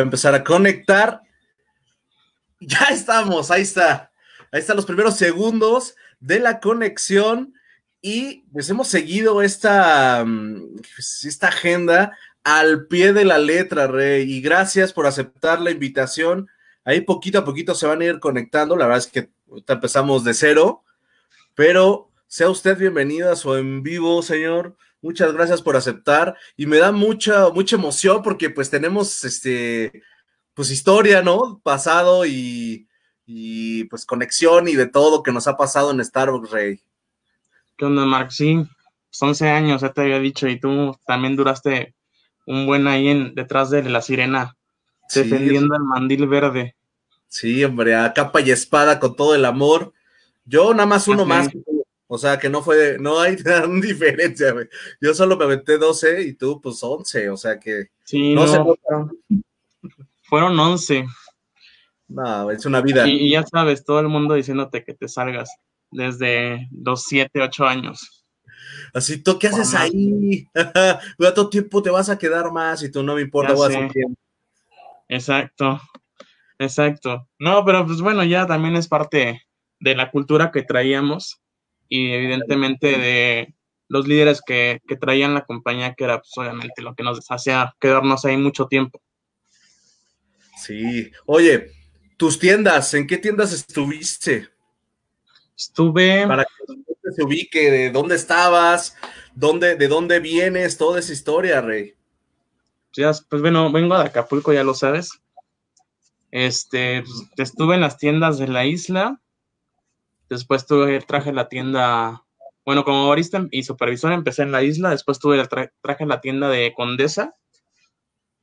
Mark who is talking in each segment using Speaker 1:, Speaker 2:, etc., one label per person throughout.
Speaker 1: va a empezar a conectar. Ya estamos, ahí está. Ahí están los primeros segundos de la conexión y pues hemos seguido esta, mm, pues, esta agenda al pie de la letra, Rey. Y gracias por aceptar la invitación. Ahí poquito a poquito se van a ir conectando. La verdad es que empezamos de cero, pero sea usted bienvenido a su en vivo, señor. Muchas gracias por aceptar y me da mucha, mucha emoción porque pues tenemos este, pues historia, ¿no? Pasado y, pues conexión y de todo que nos ha pasado en Starbucks, Rey.
Speaker 2: ¿Qué onda, Mark? Sí, 11 años, ya te había dicho, y tú también duraste un buen ahí en, detrás de la sirena, defendiendo el mandil verde.
Speaker 1: Sí, hombre, a capa y espada con todo el amor. Yo nada más uno más o sea, que no fue, no hay gran diferencia, güey. Yo solo me aventé 12 y tú, pues 11, o sea que.
Speaker 2: Sí, no, fueron, fueron 11.
Speaker 1: No, es una vida.
Speaker 2: Y, ya sabes, todo el mundo diciéndote que te salgas desde los 7, 8 años.
Speaker 1: Así, ¿tú qué haces ahí? ¿Cuánto tiempo te vas a quedar más? Y tú no me importa, voy a
Speaker 2: Exacto, exacto. No, pero pues bueno, ya también es parte de la cultura que traíamos y evidentemente de los líderes que, traían la compañía, que era pues, obviamente lo que nos hacía quedarnos ahí mucho tiempo.
Speaker 1: Sí, oye, tus tiendas, ¿en qué tiendas estuviste?
Speaker 2: Estuve.
Speaker 1: Para que se ubique, de dónde estabas, dónde, de dónde vienes, toda esa historia, Rey.
Speaker 2: Pues bueno, vengo de Acapulco, ya lo sabes. Este, pues, estuve en las tiendas de la isla, Después tuve, traje la tienda, bueno, como barista y supervisor empecé en la isla, después tuve, traje la tienda de Condesa,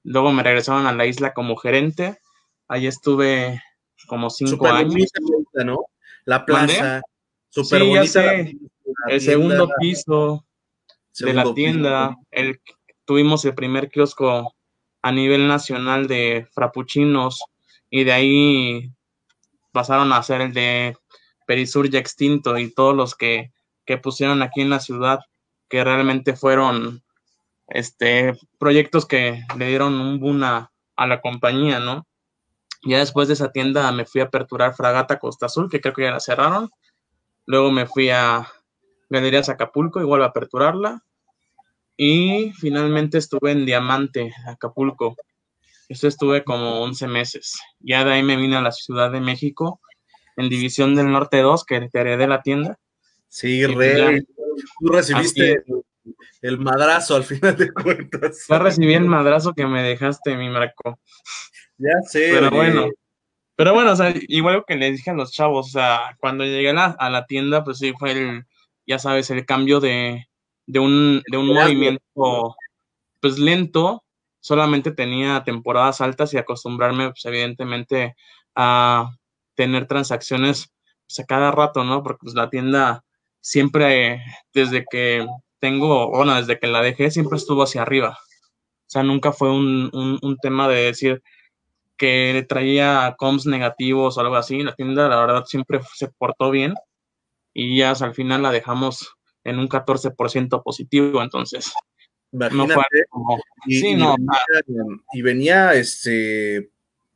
Speaker 2: luego me regresaron a la isla como gerente, ahí estuve como cinco años.
Speaker 1: ¿no? La plaza,
Speaker 2: super bonita. el segundo piso de la tienda, el, tuvimos el primer kiosco a nivel nacional de frappuccinos y de ahí pasaron a ser el de Perisur ya extinto y todos los que, pusieron aquí en la ciudad, que realmente fueron este, proyectos que le dieron un boom a, la compañía, ¿no? Ya después de esa tienda me fui a aperturar Fragata Costa Azul, que creo que ya la cerraron. Luego me fui a Galerías Acapulco, igual a aperturarla. Y finalmente estuve en Diamante, Acapulco. Eso estuve como 11 meses. Ya de ahí me vine a la Ciudad de México en División del Norte 2, que te heredé la tienda.
Speaker 1: Sí, pues re, tú recibiste el madrazo al final de cuentas.
Speaker 2: Yo recibí el madrazo que me dejaste, mi Marco.
Speaker 1: Ya sé.
Speaker 2: Pero bueno, pero bueno, o sea, igual que le dije a los chavos, o sea, cuando llegué a la, tienda, pues sí, fue el, ya sabes, el cambio de, de un, de un movimiento, pues lento, solamente tenía temporadas altas y acostumbrarme, pues evidentemente, a tener transacciones pues, a cada rato, ¿no? Porque pues, la tienda siempre, desde que tengo, bueno, desde que la dejé, siempre estuvo hacia arriba. O sea, nunca fue un, un, tema de decir que traía comps negativos o algo así. La tienda, la verdad, siempre se portó bien y ya al final la dejamos en un 14% positivo. Entonces,
Speaker 1: no fue y, sí, no, y venía, este,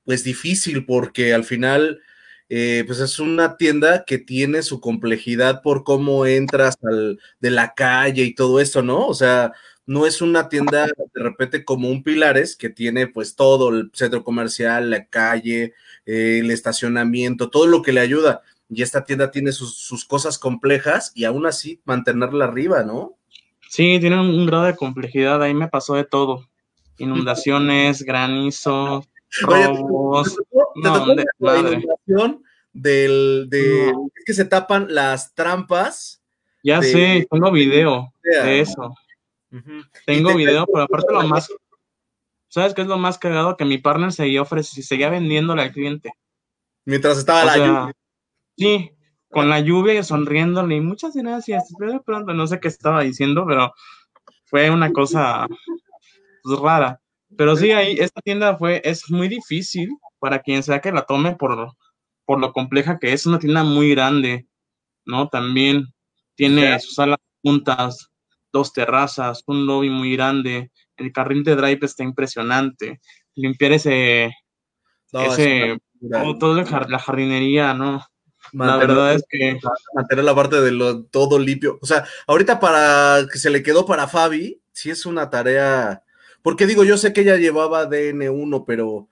Speaker 1: pues difícil porque al final eh, pues es una tienda que tiene su complejidad por cómo entras al, de la calle y todo esto, ¿no? O sea, no es una tienda de repente como un Pilares que tiene pues todo el centro comercial, la calle, eh, el estacionamiento, todo lo que le ayuda. Y esta tienda tiene sus, cosas complejas y aún así mantenerla arriba, ¿no?
Speaker 2: Sí, tiene un, grado de complejidad, ahí me pasó de todo. Inundaciones, granizo, robos.
Speaker 1: la inundación del, de, es que se tapan las trampas.
Speaker 2: Ya sé, tengo video de eso. Tengo video, pero aparte lo más, ¿sabes qué es lo más cagado? Que mi partner seguía ofreciendo, seguía vendiéndole al cliente.
Speaker 1: Mientras estaba la lluvia.
Speaker 2: Sí, con la lluvia sonriéndole y muchas gracias. Pronto no sé qué estaba diciendo, pero fue una cosa pues, rara. Pero sí, ahí esta tienda fue, es muy difícil para quien sea que la tome por, por lo compleja que es, una tienda muy grande, ¿no? También tiene sus salas juntas, dos terrazas, un lobby muy grande, el carril de drive está impresionante, limpiar ese, ese, todo, la jardinería, ¿no? La verdad es que
Speaker 1: mantener la parte de lo todo limpio. O sea, ahorita para que se le quedó para Fabi, sí es una tarea. Porque digo, yo sé que ella llevaba DN1, pero,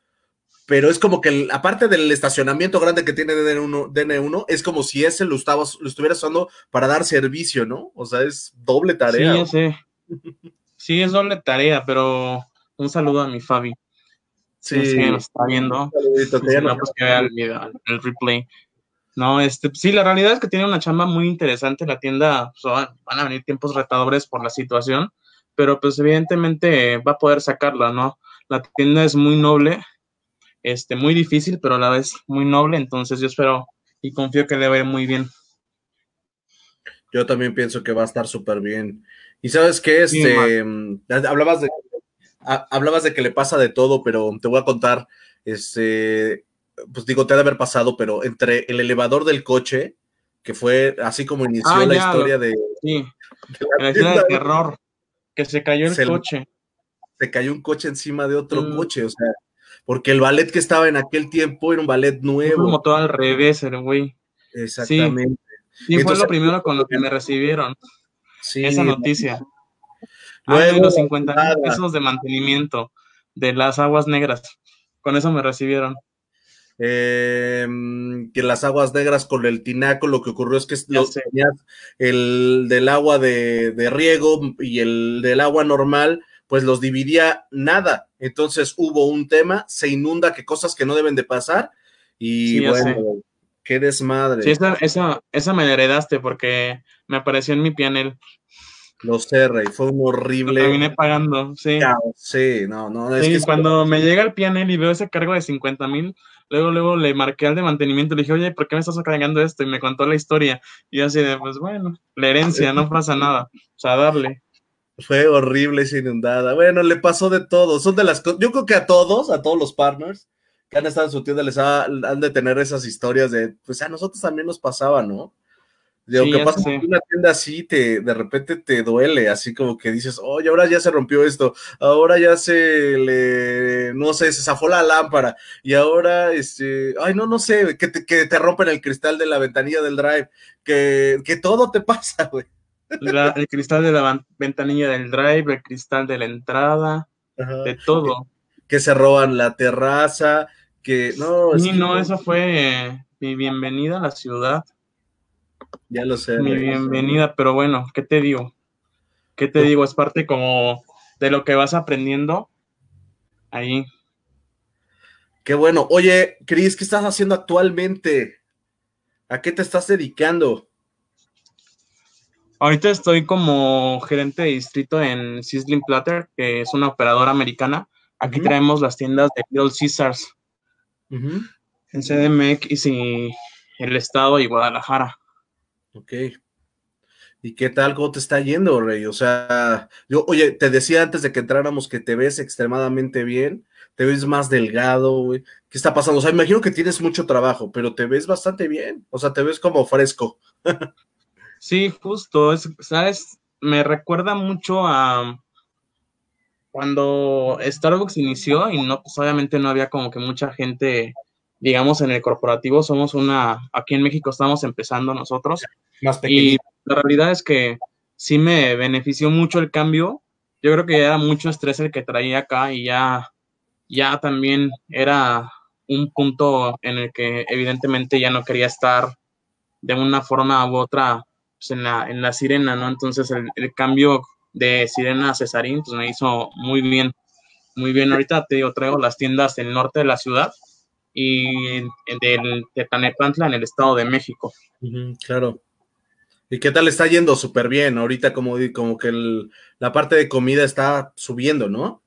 Speaker 1: pero es como que aparte del estacionamiento grande que tiene DN1, DN1, es como si ese lo, estaba, lo estuviera usando para dar servicio, ¿no? O sea, es doble tarea.
Speaker 2: Sí, sí. Sí, es doble tarea, pero un saludo a mi Fabi. Sí, sí, nos está viendo. no, pues que vea el, el replay. No, este, sí, la realidad es que tiene una chamba muy interesante la tienda, pues, van a venir tiempos retadores por la situación, pero pues evidentemente va a poder sacarla, ¿no? La tienda es muy noble, este, muy difícil, pero a la vez muy noble, entonces yo espero y confío que le va a ir muy bien.
Speaker 1: Yo también pienso que va a estar súper bien. Y sabes qué, este, hablabas de, hablabas de que le pasa de todo, pero te voy a contar, este, pues digo, te ha de haber pasado, pero entre el elevador del coche, que fue así como inició ah, la historia de.
Speaker 2: Sí, la historia de terror, que se cayó el coche.
Speaker 1: Se cayó un coche encima de otro mm. coche, o sea, porque el ballet que estaba en aquel tiempo era un ballet nuevo.
Speaker 2: Como todo al revés, el güey.
Speaker 1: Exactamente.
Speaker 2: Sí, fue lo primero con lo que me recibieron. Sí. Esa noticia. Luego, los 50 mil pesos de mantenimiento de las aguas negras. Con eso me recibieron
Speaker 1: eh, que las aguas negras con el tinaco, lo que ocurrió es que el del agua de, riego y el del agua normal, pues los dividía nada. Entonces hubo un tema, se inunda, que cosas que no deben de pasar, y bueno, qué desmadre.
Speaker 2: Sí, esa, esa, esa me heredaste porque me apareció en mi pianel.
Speaker 1: Lo sé, Rey, fue un horrible.
Speaker 2: Lo terminé pagando, sí.
Speaker 1: Sí, no, no.
Speaker 2: Es que cuando me llega el pianel y veo ese cargo de 50 mil, luego, luego le marqué al de mantenimiento, le dije, oye, ¿por qué me estás cargando esto? Y me contó la historia. Y así de, pues bueno, la herencia, no pasa nada. O sea, darle.
Speaker 1: Fue horrible esa inundada. Bueno, le pasó de todo. Son de las cosas. Yo creo que a todos, a todos los partners que han estado en su tienda, les han de tener esas historias de, pues a nosotros también nos pasaba, ¿no? De lo que pasa en una tienda así, te, de repente te duele, así como que dices, oye, ahora ya se rompió esto, ahora ya se le, no sé, se zafó la lámpara, y ahora, este, ay, no, no sé, que te, que te rompen el cristal de la ventanilla del drive, que, que todo te pasa, güey.
Speaker 2: el cristal de la ventanilla del drive, el cristal de la entrada, de todo.
Speaker 1: Que, se roban la terraza, que no.
Speaker 2: Sí, no, eso fue mi bienvenida a la ciudad.
Speaker 1: Ya lo sé.
Speaker 2: Mi bienvenida, pero bueno, ¿qué te digo? ¿Qué te digo? Es parte como de lo que vas aprendiendo ahí.
Speaker 1: Qué bueno. Oye, Cris, ¿qué estás haciendo actualmente? ¿A qué te estás dedicando?
Speaker 2: Ahorita estoy como gerente de distrito en Sizzling Platter, que es una operadora americana. Aquí traemos las tiendas de Little Caesars en CDMX y el estado y Guadalajara.
Speaker 1: Ok. ¿Y qué tal? ¿Cómo te está yendo, Rey? O sea, yo, oye, te decía antes de que entráramos que te ves extremadamente bien, te ves más delgado, güey. ¿Qué está pasando? O sea, imagino que tienes mucho trabajo, pero te ves bastante bien. O sea, te ves como fresco.
Speaker 2: sí, justo. Es, ¿Sabes? Me recuerda mucho a cuando Starbucks inició y no, pues obviamente no había como que mucha gente digamos, en el corporativo somos una, aquí en México estamos empezando nosotros.
Speaker 1: Más
Speaker 2: y la realidad es que sí me benefició mucho el cambio. Yo creo que era mucho estrés el que traía acá y ya, ya también era un punto en el que evidentemente ya no quería estar de una forma u otra pues, en, la, en la sirena, ¿no? Entonces el, el cambio de sirena a Cesarín pues me hizo muy bien, muy bien. Ahorita te digo, traigo las tiendas del norte de la ciudad y del, de Tanepantla en el Estado de México.
Speaker 1: claro. ¿Y qué tal está yendo? Súper bien. Ahorita como, como que la parte de comida está subiendo, ¿no?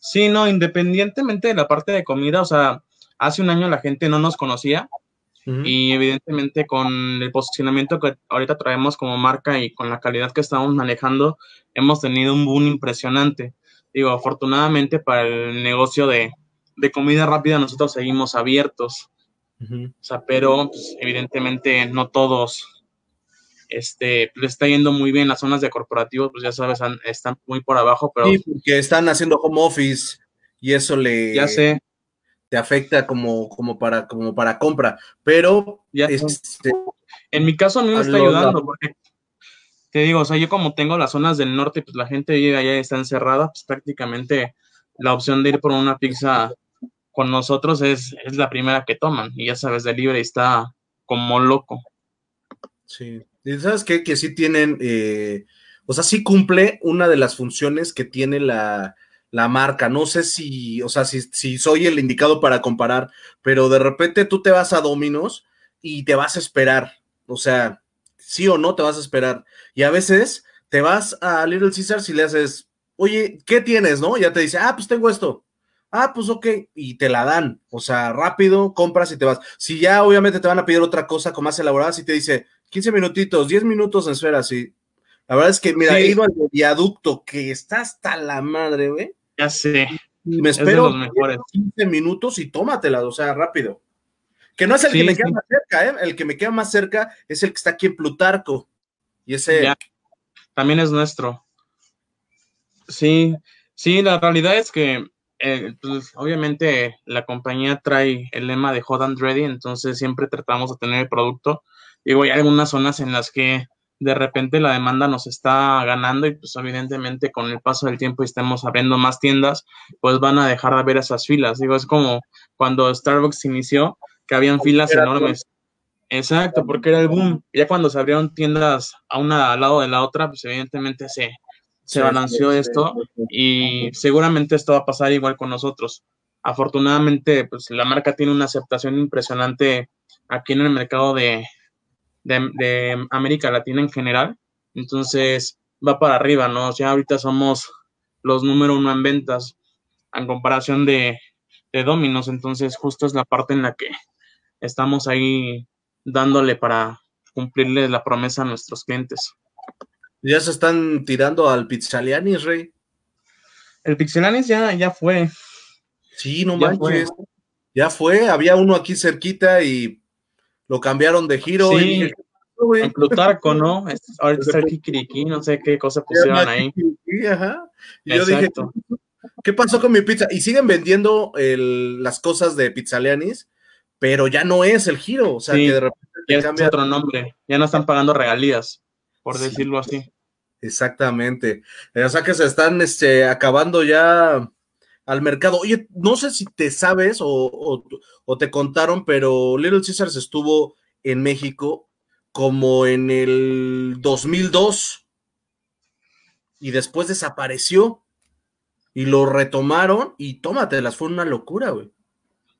Speaker 2: Sí, no, independientemente de la parte de comida, o sea, hace un año la gente no nos conocía y evidentemente con el posicionamiento que ahorita traemos como marca y con la calidad que estamos manejando, hemos tenido un boom impresionante. Digo, afortunadamente para el negocio de, de comida rápida nosotros seguimos abiertos. O sea, pero pues, evidentemente no todos este, le está yendo muy bien. Las zonas de corporativos, pues ya sabes, están muy por abajo, pero... Sí,
Speaker 1: porque están haciendo home office y eso le...
Speaker 2: Ya sé.
Speaker 1: Te afecta como, como, para, como para compra, pero...
Speaker 2: Ya este, en mi caso a mí me está ayudando porque te digo, o sea, yo como tengo las zonas del norte, pues la gente llega allá y está encerrada, pues prácticamente la opción de ir por una pizza con nosotros es, es la primera que toman. Y ya sabes, libre está como loco.
Speaker 1: Sí. Y sabes qué? Que sí tienen, eh, o sea, sí cumple una de las funciones que tiene la, la marca. No sé si, o sea, si, si, soy el indicado para comparar, pero de repente tú te vas a Dominos y te vas a esperar. O sea, sí o no te vas a esperar. Y a veces te vas a Little Caesars y le haces, oye, ¿qué tienes? ¿No? ya te dice, ah, pues tengo esto. Ah, pues ok, y te la dan. O sea, rápido, compras y te vas. Si ya obviamente te van a pedir otra cosa con más elaborada, si te dice 15 minutitos, 10 minutos en esfera, sí. La verdad es que, mira, he ido al viaducto que está hasta la madre, güey.
Speaker 2: Ya sé.
Speaker 1: Y me espero 15 minutos y tómatela, o sea, rápido. Que no es el que me queda más cerca, ¿eh? El que me queda más cerca es el que está aquí en Plutarco. Y ese.
Speaker 2: También es nuestro. Sí, sí, la realidad es que, eh, pues, obviamente, la compañía trae el lema de Hot and Ready, entonces siempre tratamos de tener el producto. Digo, hay algunas zonas en las que de repente la demanda nos está ganando y pues evidentemente con el paso del tiempo y estemos abriendo más tiendas, pues van a dejar de haber esas filas. Digo, es como cuando Starbucks inició, que habían filas enormes. Exacto, porque era el boom. Ya cuando se abrieron tiendas a una al lado de la otra, pues evidentemente se, se balanceó esto y seguramente esto va a pasar igual con nosotros. Afortunadamente, pues la marca tiene una aceptación impresionante aquí en el mercado de, de, América Latina en general. Entonces va para arriba, ¿no? Ya ahorita somos los número uno en ventas en comparación de, de Dominos. Entonces justo es la parte en la que estamos ahí dándole para cumplirle la promesa a nuestros clientes.
Speaker 1: Ya se están tirando al Pizzalianis, Rey.
Speaker 2: El Pizzalianis ya, ya fue.
Speaker 1: Sí, no manches. Ya fue, había uno aquí cerquita y lo cambiaron de giro.
Speaker 2: Sí, en Plutarco, ¿no? Ahorita está el Kikiriki, no sé qué cosa pusieron ahí.
Speaker 1: Ajá. Y yo dije, ¿qué pasó con mi pizza? Y siguen vendiendo las cosas de Pizzalianis, pero ya no es el giro, o sea, que de repente
Speaker 2: ya cambia... otro nombre, ya no están pagando regalías, por decirlo así.
Speaker 1: Exactamente. O sea que se están este, acabando ya al mercado. Oye, no sé si te sabes o, te contaron, pero Little Caesars estuvo en México como en el 2002 y después desapareció y lo retomaron y tómatelas, fue una locura, güey.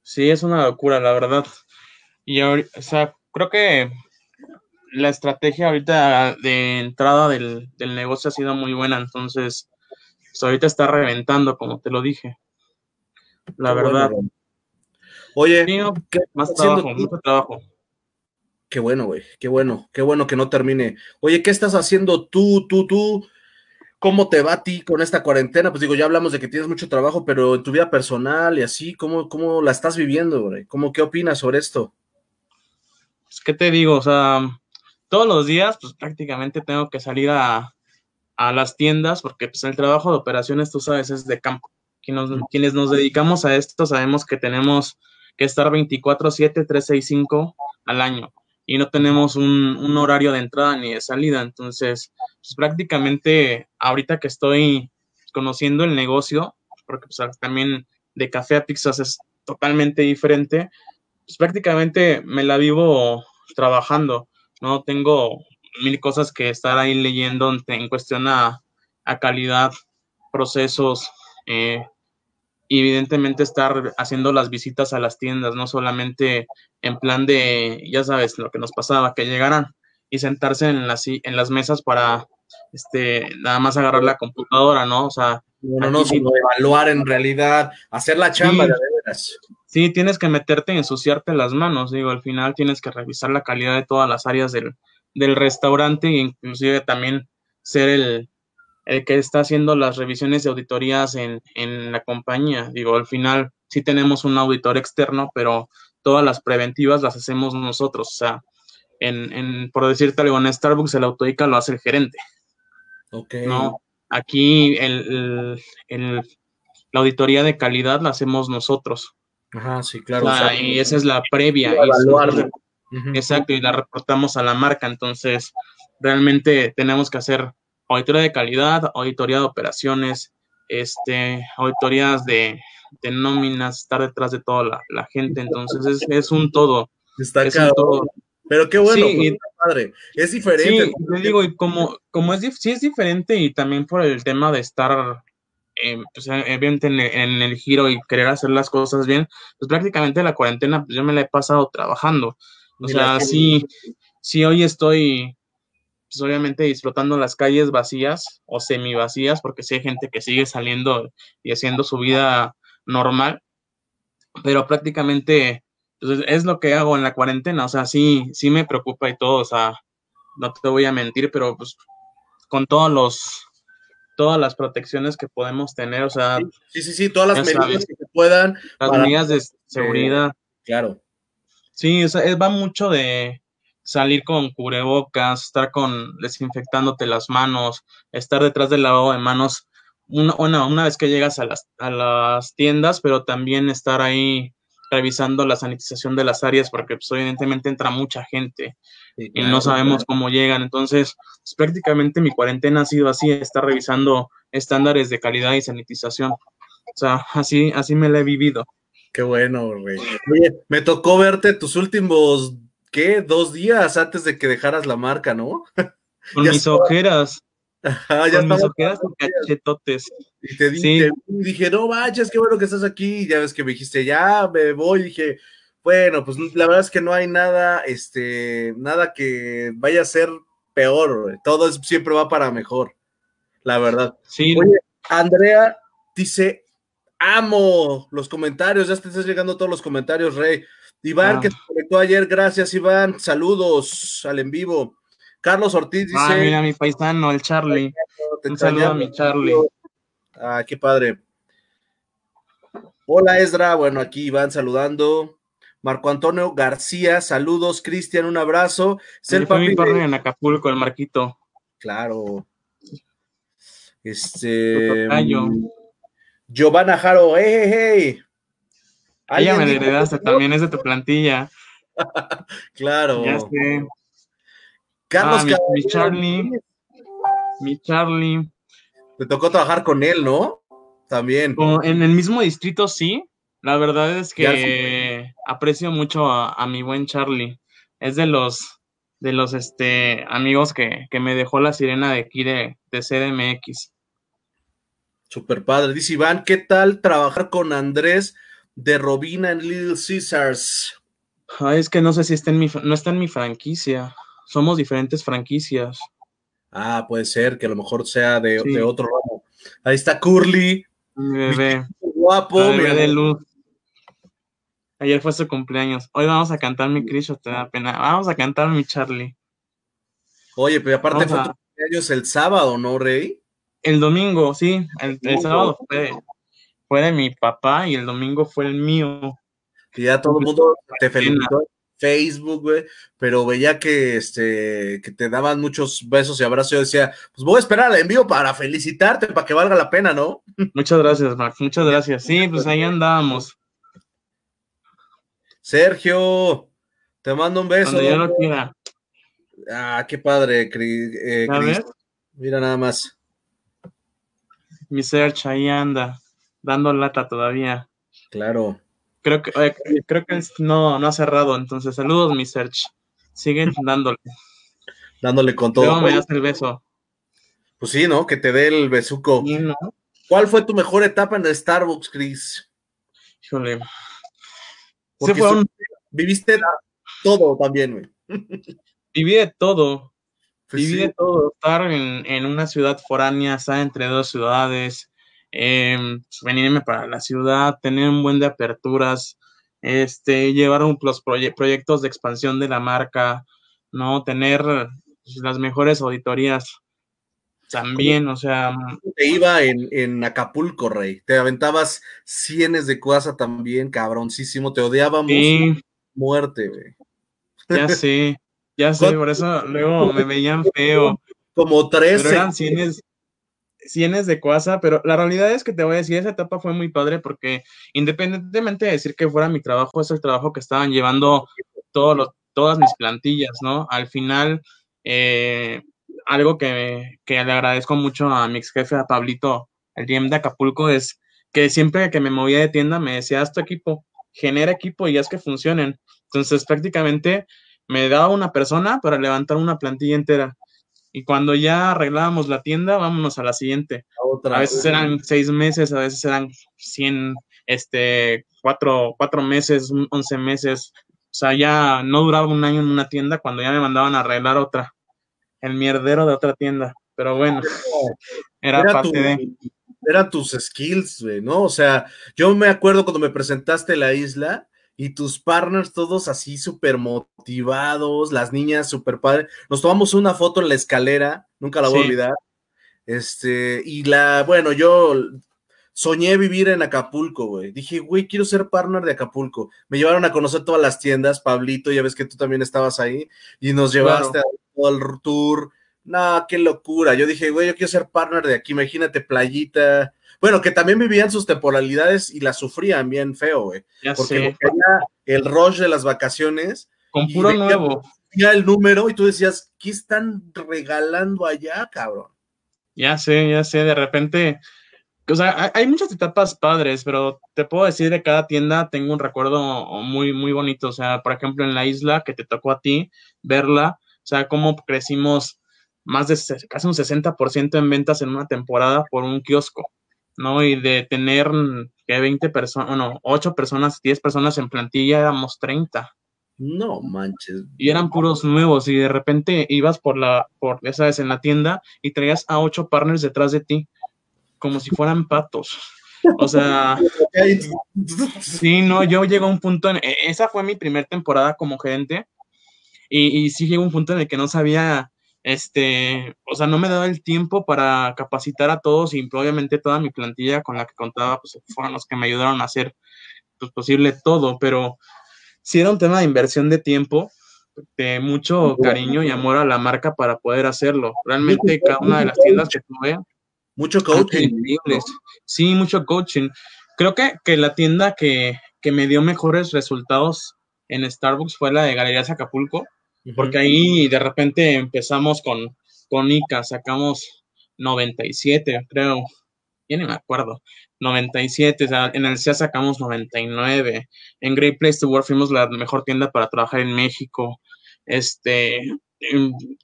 Speaker 2: Sí, es una locura, la verdad. Y o sea, creo que la estrategia ahorita de entrada del, negocio ha sido muy buena, entonces pues ahorita está reventando, como te lo dije. La verdad.
Speaker 1: Oye,
Speaker 2: más trabajo, mucho trabajo.
Speaker 1: Qué bueno, güey, qué bueno, qué bueno que no termine. Oye, ¿qué estás haciendo tú, tú, tú? ¿Cómo te va a ti con esta cuarentena? Pues digo, ya hablamos de que tienes mucho trabajo, pero en tu vida personal y así, ¿cómo, cómo la estás viviendo, güey? ¿Cómo, qué opinas sobre esto?
Speaker 2: Pues, ¿qué te digo? O sea, todos los días, pues prácticamente tengo que salir a, las tiendas, porque pues el trabajo de operaciones, tú sabes, es de campo. Quienes nos, dedicamos a esto sabemos que tenemos que estar 24/7, 365 al año y no tenemos un, horario de entrada ni de salida. Entonces, pues prácticamente ahorita que estoy conociendo el negocio, porque pues, también de café a pizzas es totalmente diferente, pues prácticamente me la vivo trabajando, ¿no? Tengo mil cosas que estar ahí leyendo en cuestión a, calidad, procesos, eh, evidentemente estar haciendo las visitas a las tiendas, no solamente en plan de, ya sabes, lo que nos pasaba, que llegaran y sentarse en las, en las mesas para este, nada más agarrar la computadora, ¿no? O sea,
Speaker 1: no, no, evaluar en realidad, hacer la chamba de veras.
Speaker 2: Sí, tienes que meterte y ensuciarte las manos, digo, al final tienes que revisar la calidad de todas las áreas del, del restaurante e inclusive también ser el, el que está haciendo las revisiones de auditorías en, en la compañía. Digo, al final sí tenemos un auditor externo, pero todas las preventivas las hacemos nosotros. O sea, en, en por decirte algo, en Starbucks el autóica lo hace el gerente.
Speaker 1: Ok.
Speaker 2: No, aquí el, el, la auditoría de calidad la hacemos nosotros.
Speaker 1: Ajá, sí, claro.
Speaker 2: y esa es la previa. Exacto, y la reportamos a la marca. Entonces, realmente tenemos que hacer auditoría de calidad, auditoría de operaciones, este, auditorías de, de nóminas, estar detrás de toda la, gente. Entonces, es, es, un todo.
Speaker 1: Está es todo. Pero qué bueno, sí, padre. Es diferente.
Speaker 2: Sí, te digo, y como, como es, sí es diferente y también por el tema de estar eh, pues, en, en, el giro y querer hacer las cosas bien, pues prácticamente la cuarentena pues yo me la he pasado trabajando. O sea, sí, sí hoy estoy pues obviamente disfrutando las calles vacías o semi vacías, porque sí hay gente que sigue saliendo y haciendo su vida normal, pero prácticamente pues, es lo que hago en la cuarentena, o sea, sí, sí me preocupa y todo, o sea, no te voy a mentir, pero pues con todos los todas las protecciones que podemos tener, o sea,
Speaker 1: sí, sí, sí, todas las medidas que se puedan,
Speaker 2: las medidas de seguridad.
Speaker 1: claro.
Speaker 2: Sí, o sea, va mucho de salir con cubrebocas, estar con desinfectándote las manos, estar detrás del lavado de manos una, una, una vez que llegas a las, a las tiendas, pero también estar ahí revisando la sanitización de las áreas porque pues, evidentemente entra mucha gente y no sabemos cómo llegan. Entonces, pues, prácticamente mi cuarentena ha sido así, estar revisando estándares de calidad y sanitización. O sea, así, así me la he vivido.
Speaker 1: Qué bueno, Rey. Oye, me tocó verte tus últimos, ¿qué? Dos días antes de que dejaras la marca, ¿no?
Speaker 2: Con mis ojeras. Ajá, ya Con mis ojeras y cachetotes.
Speaker 1: Y te dije, dije, no manches, qué bueno que estás aquí. Ya ves que me dijiste, ya me voy. dije, bueno, pues la verdad es que no hay nada, este, nada que vaya a ser peor. Todo siempre va para mejor. La verdad.
Speaker 2: Sí.
Speaker 1: Oye, Andrea dice, amo los comentarios. Ya te estás llegando todos los comentarios, Rey. Iván, ah. que se conectó ayer, gracias, Iván. Saludos al en vivo. Carlos Ortiz dice. Ah,
Speaker 2: mira, mi paisano, el Charlie. Un saludo a mi Charlie.
Speaker 1: Ah, qué padre. Hola, Esdra. Bueno, aquí Iván saludando. Marco Antonio García, saludos. Cristian, un abrazo.
Speaker 2: Se fue mi padre en Acapulco, el Marquito.
Speaker 1: Claro. Este. Giovanna Jaro, hey, hey, hey.
Speaker 2: Ella me heredaste, también es de tu plantilla.
Speaker 1: claro.
Speaker 2: Ya sé. Carlos ah, mi, Charlie. Mi Charlie.
Speaker 1: Te tocó trabajar con él, ¿no? También.
Speaker 2: en el mismo distrito, sí. La verdad es que aprecio mucho a, mi buen Charlie. Es de los de los este amigos que, me dejó la sirena de aquí de, de CDMX.
Speaker 1: Super padre. Dice Iván, ¿qué tal trabajar con Andrés de Robina en Little Caesars?
Speaker 2: es que no sé si está en mi, no está en mi franquicia somos diferentes franquicias.
Speaker 1: Ah, puede ser que a lo mejor sea de, otro ramo. Ahí está Curly.
Speaker 2: Mi bebé.
Speaker 1: Guapo.
Speaker 2: bebé de luz. Ayer fue su cumpleaños. Hoy vamos a cantar mi Chris, te da pena. Vamos a cantar mi Charlie.
Speaker 1: Oye, pero aparte fue tu cumpleaños el sábado, ¿no, Rey?
Speaker 2: El domingo, sí. El, sábado fue, fue, de mi papá y el domingo fue el mío.
Speaker 1: Y ya todo el mundo te felicitó Facebook, güey, pero veía que, este, que te daban muchos besos y abrazos. Yo decía, pues voy a esperar al envío para felicitarte, para que valga la pena, ¿no?
Speaker 2: Muchas gracias, Max, muchas gracias. Sí, pues ahí andábamos.
Speaker 1: Sergio, te mando un beso.
Speaker 2: Cuando yo lo quiera.
Speaker 1: Ah, qué padre, eh, Mira nada más.
Speaker 2: Mi Sergio ahí anda, dando lata todavía.
Speaker 1: Claro.
Speaker 2: Creo que, creo que no, no ha cerrado, entonces saludos, mi Search. Siguen dándole.
Speaker 1: Dándole con todo.
Speaker 2: me das el beso.
Speaker 1: Pues sí, ¿no? Que te dé el besuco. ¿Cuál fue tu mejor etapa en el Starbucks, Chris?
Speaker 2: Híjole.
Speaker 1: Viviste todo también,
Speaker 2: güey. Viví de todo. Pues Viví de todo. Estar en, en, una ciudad foránea, estar entre dos ciudades, eh, venirme para la ciudad, tener un buen de aperturas, este, llevar los proyectos de expansión de la marca, ¿no? Tener pues, las mejores auditorías. también, o sea. Mm,
Speaker 1: te iba en, en Acapulco, Rey. Te aventabas cienes de cuasa también, cabroncísimo. Te odiábamos. Muerte, güey.
Speaker 2: Ya sé, ya sé, por eso luego me veían feo.
Speaker 1: Como tres.
Speaker 2: Pero eran cienes, cienes de cuasa, pero la realidad es que te voy a decir, esa etapa fue muy padre porque independientemente de decir que fuera mi trabajo, es el trabajo que estaban llevando todos los, todas mis plantillas, ¿no? Al final, eh, algo que, le agradezco mucho a mi ex jefe, a Pablito, el GM de Acapulco, es que siempre que me movía de tienda me decía, haz tu equipo, genera equipo y haz que funcionen. Entonces, prácticamente me daba una persona para levantar una plantilla entera. Y cuando ya arreglábamos la tienda, vámonos a la siguiente. A, veces eran seis meses, a veces eran 100, este, cuatro, cuatro meses, once meses. O sea, ya no duraba un año en una tienda cuando ya me mandaban a arreglar otra el mierdero de otra tienda. Pero bueno, era, parte de.
Speaker 1: Eran tus skills, ¿no? O sea, yo me acuerdo cuando me presentaste la isla y tus partners todos así súper motivados, las niñas súper padres. Nos tomamos una foto en la escalera, nunca la voy a olvidar. Este, y la, bueno, yo soñé vivir en Acapulco, güey. Dije, güey, quiero ser partner de Acapulco. Me llevaron a conocer todas las tiendas, Pablito, ya ves que tú también estabas ahí, y nos llevaste a todo el tour. No, qué locura. Yo dije, güey, yo quiero ser partner de aquí. Imagínate, playita. Bueno, que también vivían sus temporalidades y las sufrían bien feo, güey. porque el rush de las vacaciones.
Speaker 2: Con puro nuevo.
Speaker 1: Ya el número y tú decías, ¿qué están regalando allá, cabrón?
Speaker 2: Ya sé, ya sé. De repente, o sea, hay muchas etapas padres, pero te puedo decir de cada tienda tengo un recuerdo muy, muy bonito. O sea, por ejemplo, en la isla que te tocó a ti verla, o sea, cómo crecimos más de casi un 60% en ventas en una temporada por un kiosco, ¿no? Y de tener que 20 personas, bueno, 8 personas, 10 personas en plantilla, éramos 30.
Speaker 1: No manches.
Speaker 2: Y eran puros nuevos y de repente ibas por la, por, ya sabes, en la tienda y traías a 8 partners detrás de ti, como si fueran patos. O sea, sí, no, yo llego a un punto, en, e, esa fue mi primera temporada como gerente y, sí llegó un punto en el que no sabía, este, o sea, no me daba el tiempo para capacitar a todos y obviamente toda mi plantilla con la que contaba, pues fueron los que me ayudaron a hacer pues, posible todo, pero sí era un tema de inversión de tiempo, de mucho cariño y amor a la marca para poder hacerlo. Realmente cada una de las tiendas que tuve.
Speaker 1: Mucho coaching.
Speaker 2: Sí, mucho coaching. Creo que, que la tienda que, que me dio mejores resultados en Starbucks fue la de Galerías Acapulco porque ahí de repente empezamos con, con Ica, sacamos 97, creo, ya ni me acuerdo, 97, en el CIA sacamos 99, en Great Place to Work fuimos la mejor tienda para trabajar en México, este,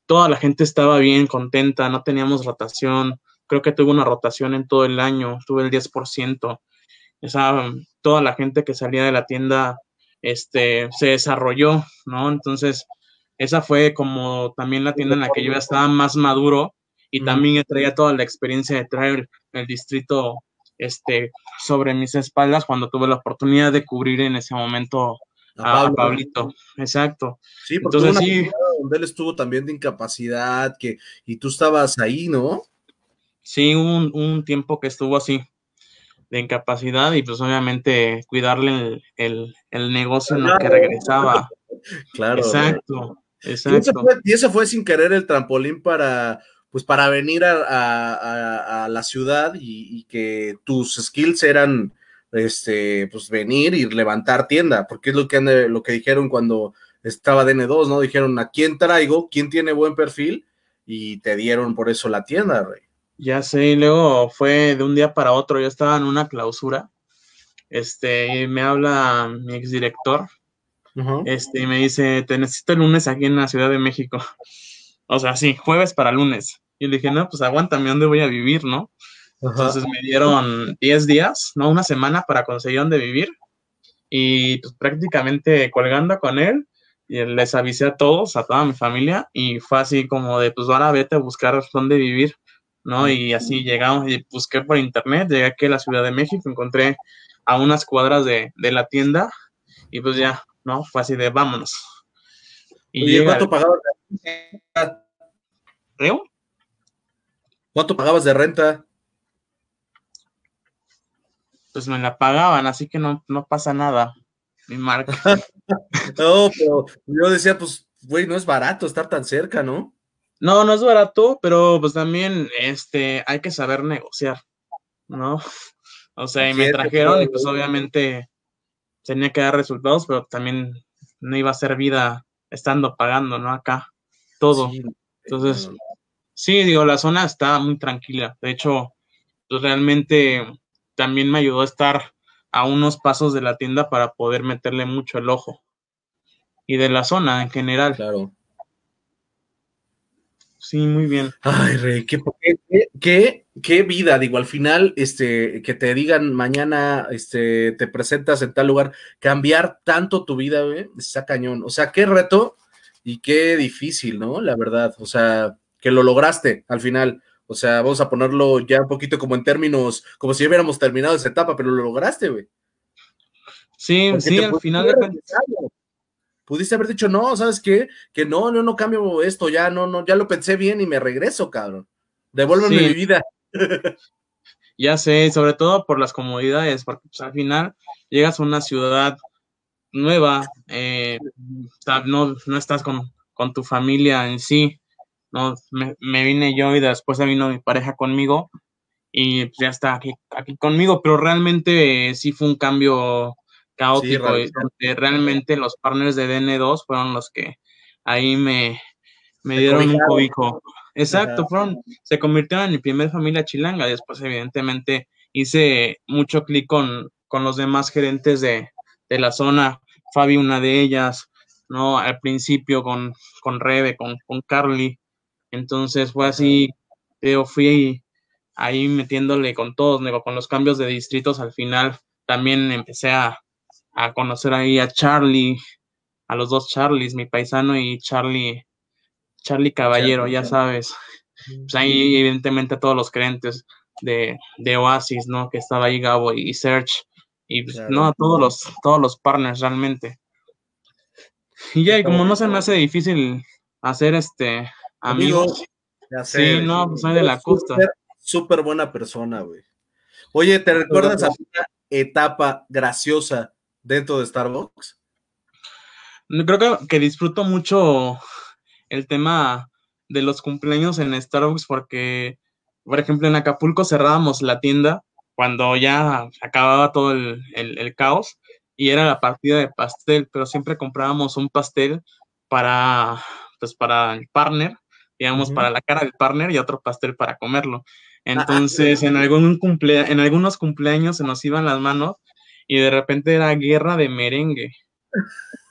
Speaker 2: toda la gente estaba bien, contenta, no teníamos rotación, creo que tuve una rotación en todo el año, tuve el 10%, esa, toda la gente que salía de la tienda, este, se desarrolló, ¿no? Entonces, esa fue como también la tienda en la que yo estaba más maduro y también traía toda la experiencia de traer el, distrito este, sobre mis espaldas cuando tuve la oportunidad de cubrir en ese momento a, Pablito. Exacto.
Speaker 1: Sí, porque Entonces, sí. donde él estuvo también de incapacidad, que, y tú estabas ahí, ¿no?
Speaker 2: Sí, un, un tiempo que estuvo así, de incapacidad, y pues obviamente cuidarle el, el, negocio en lo que regresaba.
Speaker 1: Claro.
Speaker 2: Exacto.
Speaker 1: Y eso, fue, sin querer el trampolín para, pues para venir a, la ciudad y, que tus skills eran, este, pues venir y levantar tienda, porque es lo que, lo que dijeron cuando estaba DN2, ¿no? Dijeron, ¿a quién traigo? ¿Quién tiene buen perfil? Y te dieron por eso la tienda, Rey.
Speaker 2: Ya sé, y luego fue de un día para otro, yo estaba en una clausura, este, y me habla mi exdirector, este, y me dice, te necesito el lunes aquí en la Ciudad de México. O sea, sí, jueves para lunes. Y le dije, no, pues aguántame, ¿dónde voy a vivir, no? Entonces me dieron 10 días, no una semana para conseguir dónde vivir. Y pues prácticamente colgando con él, y les avisé a todos, a toda mi familia, y fue así como de, pues ahora vete a buscar dónde vivir, ¿no? Y así llegamos y busqué por internet, llegué aquí a la Ciudad de México, encontré a unas cuadras de, de la tienda, y pues ya, ¿no? Fue así de vámonos.
Speaker 1: Y ¿cuánto pagaba? ¿Cuánto pagabas de renta?
Speaker 2: Pues me la pagaban, así que no, no pasa nada. Mi marca.
Speaker 1: no, pero yo decía, pues, güey, no es barato estar tan cerca, ¿no?
Speaker 2: No, no es barato, pero pues también este, hay que saber negociar, ¿no? O sea, y me trajeron y pues obviamente tenía que dar resultados, pero también no iba a ser vida estando pagando, ¿no? Acá, todo. Entonces, sí, digo, la zona está muy tranquila. De hecho, pues realmente también me ayudó a estar a unos pasos de la tienda para poder meterle mucho el ojo. Y de la zona en general.
Speaker 1: Claro.
Speaker 2: Sí, muy bien.
Speaker 1: Ay, Rey, qué, qué, qué, vida, digo, al final, este, que te digan mañana, este, te presentas en tal lugar, cambiar tanto tu vida, güey, está cañón. O sea, qué reto y qué difícil, ¿no? La verdad, o sea, que lo lograste al final. O sea, vamos a ponerlo ya un poquito como en términos, como si hubiéramos terminado esa etapa, pero lo lograste, güey.
Speaker 2: Sí, sí, al final de
Speaker 1: pudiste haber dicho, no, ¿sabes qué? Que no, no, no cambio esto, ya no, no, ya lo pensé bien y me regreso, cabrón. Devuélveme mi vida.
Speaker 2: ya sé, sobre todo por las comodidades, porque pues, al final llegas a una ciudad nueva, eh, no, no estás con, con, tu familia en sí, no, me, vine yo y después vino mi pareja conmigo y pues, ya está aquí, aquí conmigo, pero realmente sí fue un cambio caótico. y realmente los partners de DN2 fueron los que ahí me, me dieron un cobijo. Exacto, fueron, se convirtieron en mi primera familia chilanga. Después, evidentemente, hice mucho clic con, con los demás gerentes de, de, la zona. Fabi, una de ellas, ¿no? Al principio con, con Rebe, con, con Carly. Entonces fue así, yo fui ahí metiéndole con todos, con los cambios de distritos. Al final también empecé a, a conocer ahí a Charlie, a los dos Charlies, mi paisano y Charlie, Charlie Caballero, ya sabes. Pues ahí evidentemente todos los creyentes de, de, Oasis, ¿no? Que estaba ahí Gabo y Serge, y pues, no a todos los, todos los partners realmente. Y ya, y como no se me hace difícil hacer este amigos, sí, no, pues soy de la costa.
Speaker 1: Súper buena persona, güey. Oye, ¿te recuerdas a una etapa graciosa dentro de Starbucks?
Speaker 2: Creo que, disfruto mucho el tema de los cumpleaños en Starbucks porque, por ejemplo, en Acapulco cerrábamos la tienda cuando ya acababa todo el, caos y era la partida de pastel, pero siempre comprábamos un pastel para, pues, para el partner, digamos, para la cara del partner y otro pastel para comerlo. Ah, ah, Entonces, en, algún cumplea en algunos cumpleaños se nos iban las manos y de repente era guerra de merengue.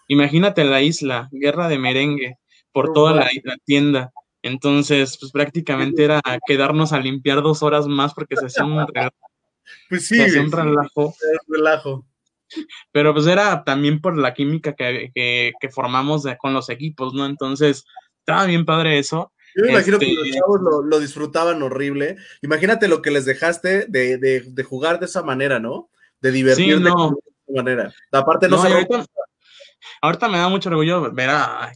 Speaker 2: Imagínate la isla, guerra de merengue por toda la, tienda. Entonces, pues prácticamente era quedarnos a limpiar dos horas más porque se hacía un,
Speaker 1: pues sí,
Speaker 2: un relajo.
Speaker 1: relajo.
Speaker 2: Pero pues era también por la química que, que, formamos con los equipos, ¿no? Entonces, estaba bien padre eso.
Speaker 1: Yo me imagino que los este chavos lo, disfrutaban horrible. Imagínate lo que les dejaste de, de, de jugar de esa manera, ¿no? De divertirte de esa manera. Aparte no, se
Speaker 2: ahorita, me da mucho orgullo ver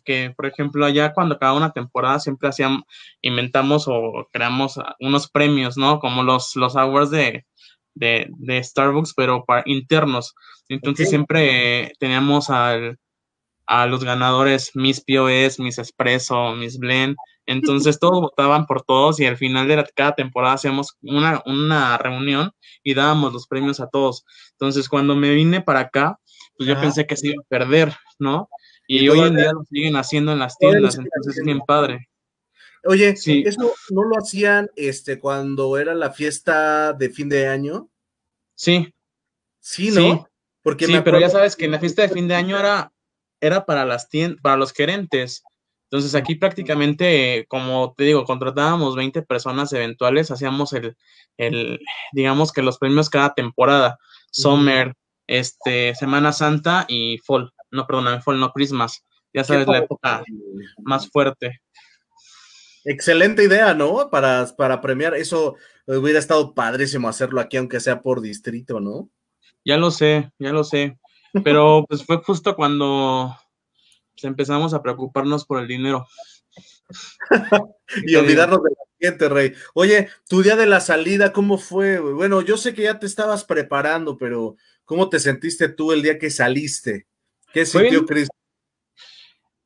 Speaker 2: que, por ejemplo, allá cuando acaba una temporada siempre hacíamos, inventamos o creamos unos premios, ¿no? Como los, los awards de, de, Starbucks, pero para internos. Entonces siempre teníamos al, a los ganadores Miss POS, Miss Espresso, Miss Blend. Entonces todos votaban por todos y al final de cada temporada hacíamos una, una reunión y dábamos los premios a todos. Entonces cuando me vine para acá, pues yo pensé que se iba a perder, ¿no? Y, hoy en día lo siguen haciendo en las tiendas, entonces es bien padre.
Speaker 1: Oye, ¿eso no lo hacían este, cuando era la fiesta de fin de año?
Speaker 2: Sí.
Speaker 1: Sí, ¿no?
Speaker 2: Porque sí, pero ya sabes que en la fiesta de fin de año era era para las para los gerentes. Entonces aquí prácticamente, como te digo, contratábamos 20 personas eventuales, hacíamos el, el digamos que los premios cada temporada, Summer, este, Semana Santa y Fall, no, perdóname, Fall, no, Christmas, ya sabes, la época más fuerte.
Speaker 1: Excelente idea, ¿no? Para, para premiar, eso hubiera estado padrísimo hacerlo aquí, aunque sea por distrito, ¿no?
Speaker 2: Ya lo sé, ya lo sé. Pero pues fue justo cuando pues, empezamos a preocuparnos por el dinero.
Speaker 1: y olvidarnos de la Siguiente, Rey. Oye, tu día de la salida, ¿cómo fue? Bueno, yo sé que ya te estabas preparando, pero ¿cómo te sentiste tú el día que saliste? ¿Qué sintió Chris?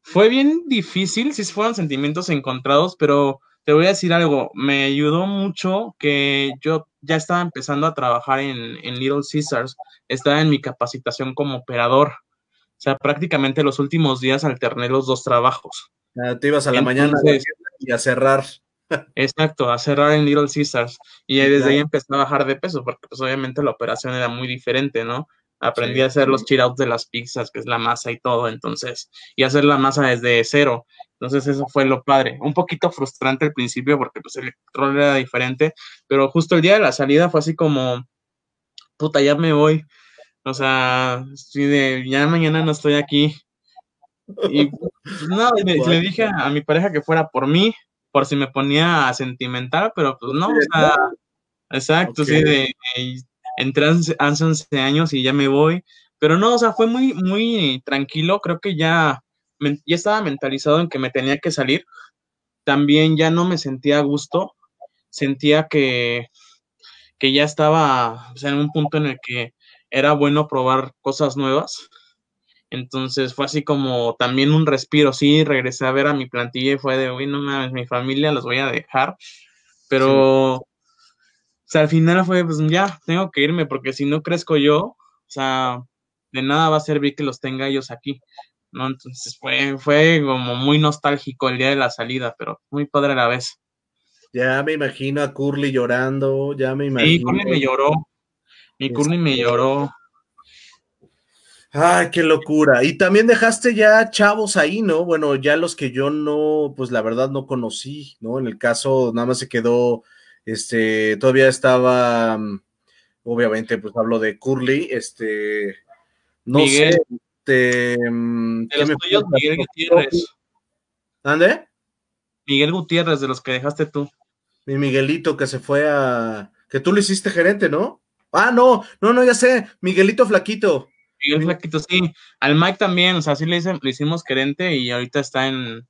Speaker 2: Fue bien difícil, sí fueron sentimientos encontrados, pero te voy a decir algo, me ayudó mucho que yo ya estaba empezando a trabajar en, Little Caesars, estaba en mi capacitación como operador. O sea, prácticamente los últimos días alterné los dos trabajos.
Speaker 1: Ah, te ibas a la mañana y a cerrar.
Speaker 2: Exacto, a cerrar en Little Caesars. Y desde ahí empecé a bajar de peso, porque pues obviamente la operación era muy diferente, ¿no? Aprendí a hacer los cheat de las pizzas, que es la masa y todo, entonces, y hacer la masa desde cero. Entonces eso fue lo padre. Un poquito frustrante al principio porque pues el rol era diferente, pero justo el día de la salida fue así como, puta, ya me voy. O sea, sí de, ya mañana no estoy aquí. Y pues, no, le, dije a, mi pareja que fuera por mí, por si me ponía sentimental, pero pues no, o sea, exacto, sí, de, entré hace 11 años y ya me voy. Pero no, o sea, fue muy, muy tranquilo. Creo que ya, ya estaba mentalizado en que me tenía que salir. También ya no me sentía a gusto. Sentía que, que ya estaba en un punto en el que era bueno probar cosas nuevas. Entonces fue así como también un respiro. Sí, regresé a ver a mi plantilla y fue de, uy, no mames, mi familia los voy a dejar. Pero o sea, al final fue, pues ya, tengo que irme porque si no crezco yo, o sea, de nada va a servir que los tenga ellos aquí, ¿no? Entonces fue, fue como muy nostálgico el día de la salida, pero muy padre a la vez.
Speaker 1: Ya me imagino a Curly llorando, ya me imagino.
Speaker 2: Sí, Curly me lloró, mi Curly me lloró.
Speaker 1: Ay, qué locura. Y también dejaste ya chavos ahí, ¿no? Bueno, ya los que yo no, pues la verdad no conocí, ¿no? En el caso, nada más se quedó este, todavía estaba, mm, obviamente, pues hablo de Curly, este, no sé, este,
Speaker 2: mm, de los Miguel Gutiérrez.
Speaker 1: ¿Dónde?
Speaker 2: Miguel Gutiérrez, de los que dejaste tú.
Speaker 1: Mi Miguelito que se fue a, que tú le hiciste gerente, ¿no? Ah, no, no, no, ya sé, Miguelito Flaquito.
Speaker 2: Miguel Flaquito, sí. Al Mike también, o sea, sí le, hicimos gerente y ahorita está en,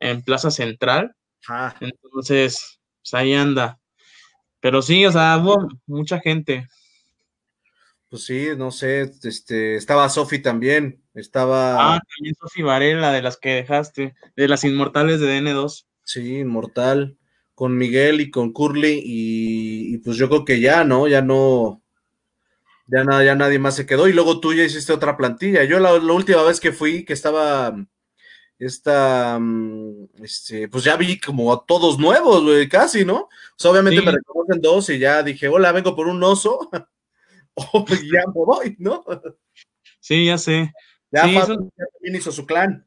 Speaker 2: en Plaza Central. Ah. Entonces, pues ahí anda. Pero sí, o sea, hubo mucha gente.
Speaker 1: Pues sí, no sé, este, estaba Sofi también, estaba...
Speaker 2: Ah, también Sofi Varela, de las que dejaste, de las inmortales de DN2.
Speaker 1: Sí, inmortal, con Miguel y con Curly, y, pues yo creo que ya, ¿no? Ya no, ya nada, ya nadie más se quedó, y luego tú ya hiciste otra plantilla. Yo la, la última vez que fui, que estaba esta, mm, este, pues ya vi como a todos nuevos, güey, casi, ¿no? O sea, obviamente me reconocen dos y ya dije, hola, vengo por un oso, o ya me voy, ¿no?
Speaker 2: Sí, ya sé.
Speaker 1: Ya Fabio también hizo su clan.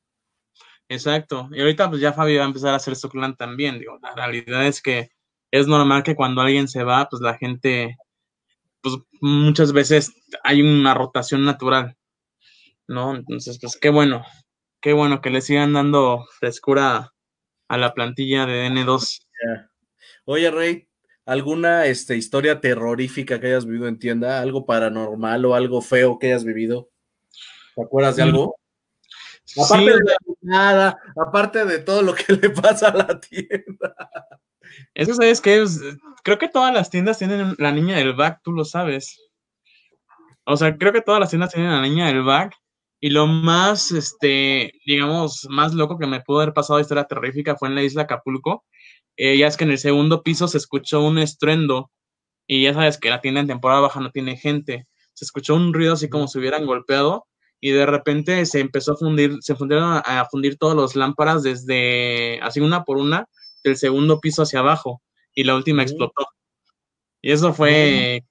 Speaker 2: Exacto. Y ahorita pues ya Fabio va a empezar a hacer su clan también. Digo, la realidad es que es normal que cuando alguien se va, pues la gente, pues muchas veces hay una rotación natural, ¿no? Entonces, pues qué bueno, Qué bueno que le sigan dando frescura a la plantilla de N2.
Speaker 1: Oye, Rey, ¿alguna este, historia terrorífica que hayas vivido en tienda? ¿Algo paranormal o algo feo que hayas vivido? ¿Te acuerdas de mm. algo? Aparte de nada, aparte de todo lo que le pasa a la tienda.
Speaker 2: Eso sabes que creo que todas las tiendas tienen la niña del back, tú lo sabes. O sea, creo que todas las tiendas tienen la niña del back y lo más, este, digamos, más loco que me pudo haber pasado, historia terrorífica, fue en la isla Acapulco. Eh, ya es que en el segundo piso se escuchó un estruendo y ya sabes que la tienda en temporada baja no tiene gente. Se escuchó un ruido así como si hubieran golpeado y de repente se empezó a fundir, se fundieron a, fundir todas las lámparas desde, así una por una, del segundo piso hacia abajo y la última explotó. Y eso fue,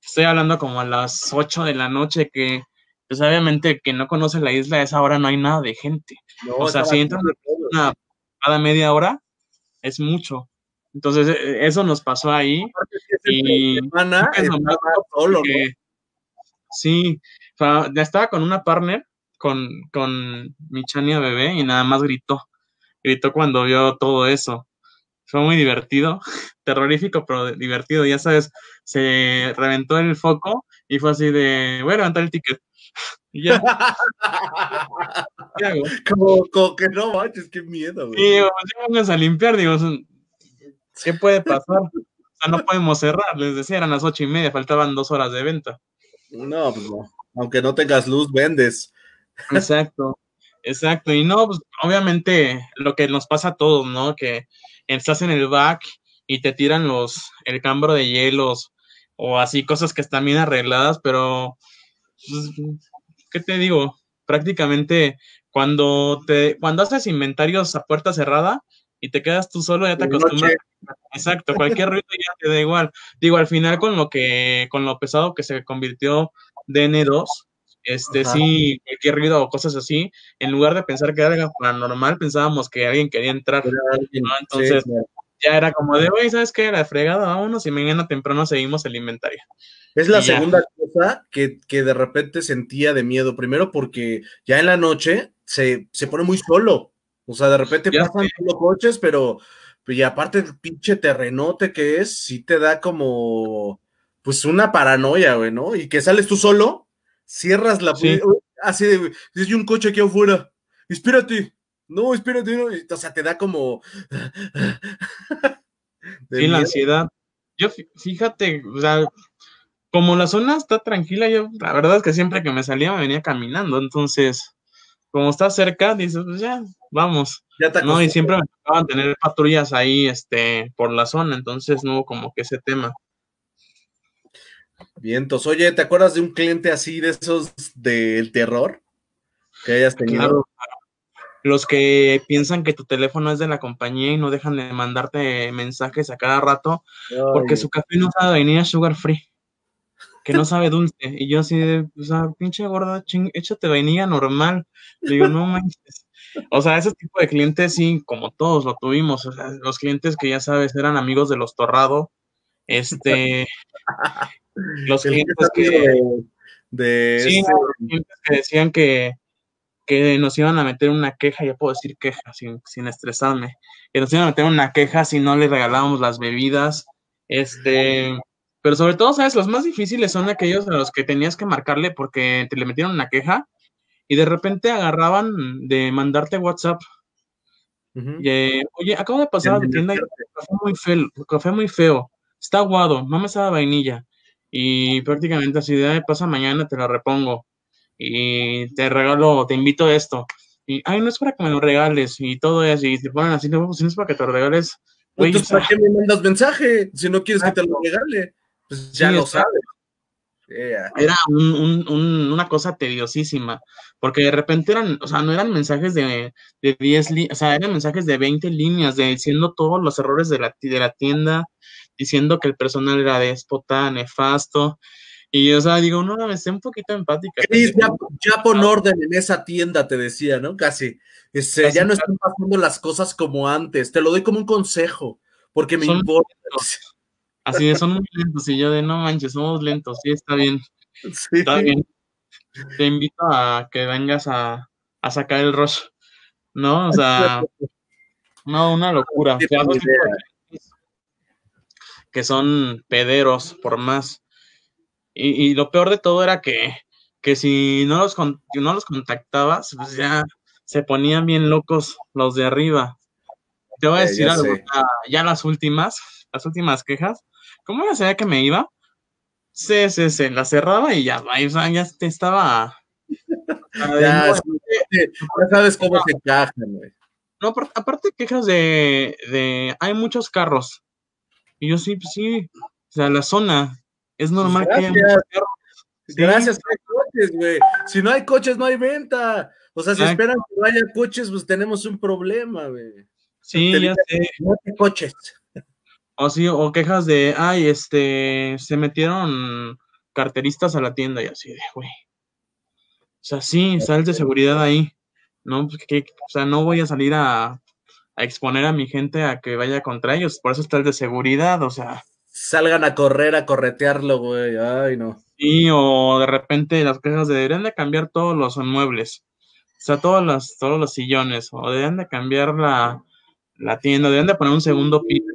Speaker 2: estoy hablando como a las 8 de la noche que pues obviamente que no conoce la isla, a esa hora no hay nada de gente. o sea, si entran una, cada media hora, es mucho. Entonces, e, eso nos pasó ahí. Y solo, Sí, estaba con una partner, con, con mi Chania bebé, y nada más gritó. Gritó cuando vio todo eso. Fue muy divertido, terrorífico, pero divertido. Ya sabes, se reventó el foco y fue así de, voy a levantar el ticket. ya.
Speaker 1: Como, como, que no manches, qué miedo, güey.
Speaker 2: Pues, vamos a limpiar, digo. ¿Qué puede pasar? O sea, no podemos cerrar, les decía, eran las ocho y media, faltaban dos horas de venta.
Speaker 1: No, pues no. Aunque no tengas luz, vendes.
Speaker 2: Exacto, exacto. Y no, pues obviamente lo que nos pasa a todos, ¿no? Que estás en el back y te tiran los, el cambro de hielos o así, cosas que están bien arregladas, pero, pues, ¿qué te digo? Prácticamente cuando te, cuando haces inventarios a puerta cerrada y te quedas tú solo, ya te acostumbras. Exacto, cualquier ruido ya te da igual. Digo, al final con lo que, con lo pesado que se convirtió DN2, este sí, cualquier ruido o cosas así, en lugar de pensar que era algo paranormal, pensábamos que alguien quería entrar. Entonces, ya era como de, güey, ¿sabes qué? La fregada, vámonos y mañana temprano seguimos el inventario.
Speaker 1: Es la segunda cosa que, de repente sentía de miedo. Primero porque ya en la noche se, pone muy solo. O sea, de repente pasan los coches, pero y aparte el pinche terrenote que es, sí te da como, pues una paranoia, güey, ¿no? Y que sales tú solo, cierras la puerta, así de, hay un coche aquí afuera, espérate, no, espérate, no. o sea, te da como...
Speaker 2: sí, la ansiedad. Yo, fíjate, o sea, como la zona está tranquila, yo, la verdad es que siempre que me salía me venía caminando, entonces, como está cerca, dices, pues ya, vamos. Ya no, y siempre me tocaban tener patrullas ahí, este, por la zona, entonces no hubo como que ese tema.
Speaker 1: Vientos. Oye, ¿te acuerdas de un cliente así de esos del terror que hayas tenido? Claro,
Speaker 2: los que piensan que tu teléfono es de la compañía y no dejan de mandarte mensajes a cada rato porque su café no sabe venir a sugar free, que no sabe dulce. Y yo así de, o sea, pinche gorda, ching, échate vainilla normal. Le digo, no manches. O sea, ese tipo de clientes sí, como todos lo tuvimos. O sea, los clientes que ya sabes eran amigos de los Torrado. Este. los clientes que. De, sí, este los clientes que decían que que nos iban a meter una queja, ya puedo decir queja sin, sin estresarme, que nos iban a meter una queja si no le regalábamos las bebidas, este, pero sobre todo, ¿sabes? Los más difíciles son aquellos a los que tenías que marcarle porque te le metieron una queja y de repente agarraban de mandarte WhatsApp. Oye, acabo de pasar a la tienda y café muy feo, café muy feo, está aguado, me sabe vainilla. Y prácticamente así de, pasa mañana, te la repongo y te regalo, te invito a esto. Y, ay, no es para que me lo regales y todo eso. Y te ponen así, no, pues, no es para que te lo regales.
Speaker 1: Entonces, ¿para qué me mandas mensaje si no quieres que te lo regale? Pues ya lo sabes.
Speaker 2: Era una cosa tediosísima, porque de repente eran, o sea, no eran mensajes de, de 10, o sea, eran mensajes de 20 líneas, de diciendo todos los errores de la, de la tienda, diciendo que el personal era déspota, nefasto, y, o sea, digo, no, me sé un poquito empática.
Speaker 1: ya, ya, pon orden en esa tienda, te decía, ¿no? Casi. Este, ya no están pasando las cosas como antes. Te lo doy como un consejo, porque me importa.
Speaker 2: Así de, son muy lentos. Y yo de, no manches, somos lentos. Sí, está bien. Está bien. Te invito a que vengas a, a sacar el rush. ¿No? O sea, no, una locura. Que son pederos, por más y, lo peor de todo era que, que si no los, no los contactabas, pues ya se ponían bien locos los de arriba. Te voy a decir algo, ya, las últimas, las últimas quejas, ¿cómo era sabía que me iba? Sí, sí, sí, la cerraba y ya, ya te estaba...
Speaker 1: ya, sabes cómo se quejan, güey.
Speaker 2: No, aparte quejas de, de, hay muchos carros. Y yo sí, pues sí, o sea, la zona, es normal que haya
Speaker 1: Gracias, hay coches, güey. Si no hay coches, no hay venta. O sea, si esperan que no haya coches, pues tenemos un problema, güey.
Speaker 2: Sí, ya sé.
Speaker 1: No hay coches.
Speaker 2: O sí, o quejas de, ay, este, se metieron carteristas a la tienda y así de, güey. O sea, sí, sales de seguridad ahí. No, pues que, o sea, no voy a salir a, a exponer a mi gente a que vaya contra ellos. Por eso está el de seguridad, o sea
Speaker 1: salgan a correr, a corretearlo, güey. Ay, no.
Speaker 2: Sí, o de repente las quejas de deberían de cambiar todos los muebles. O sea, todos los, todos los sillones. O deberían de cambiar la, la tienda. Deberían de poner un segundo piso.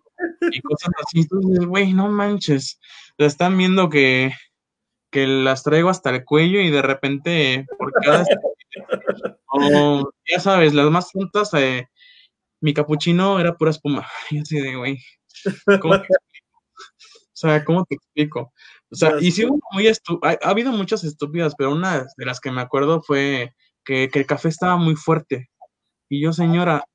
Speaker 2: Y cosas así. Entonces, güey, no manches. Están viendo que, que las traigo hasta el cuello y de repente, por cada... o, ya sabes, las más tontas, eh, mi capuchino era pura espuma. Y así de, güey. o sea, ¿cómo te explico? O sea, y sí, muy ha, ha, habido muchas estúpidas, pero una de las que me acuerdo fue que, que el café estaba muy fuerte. Y yo, señora,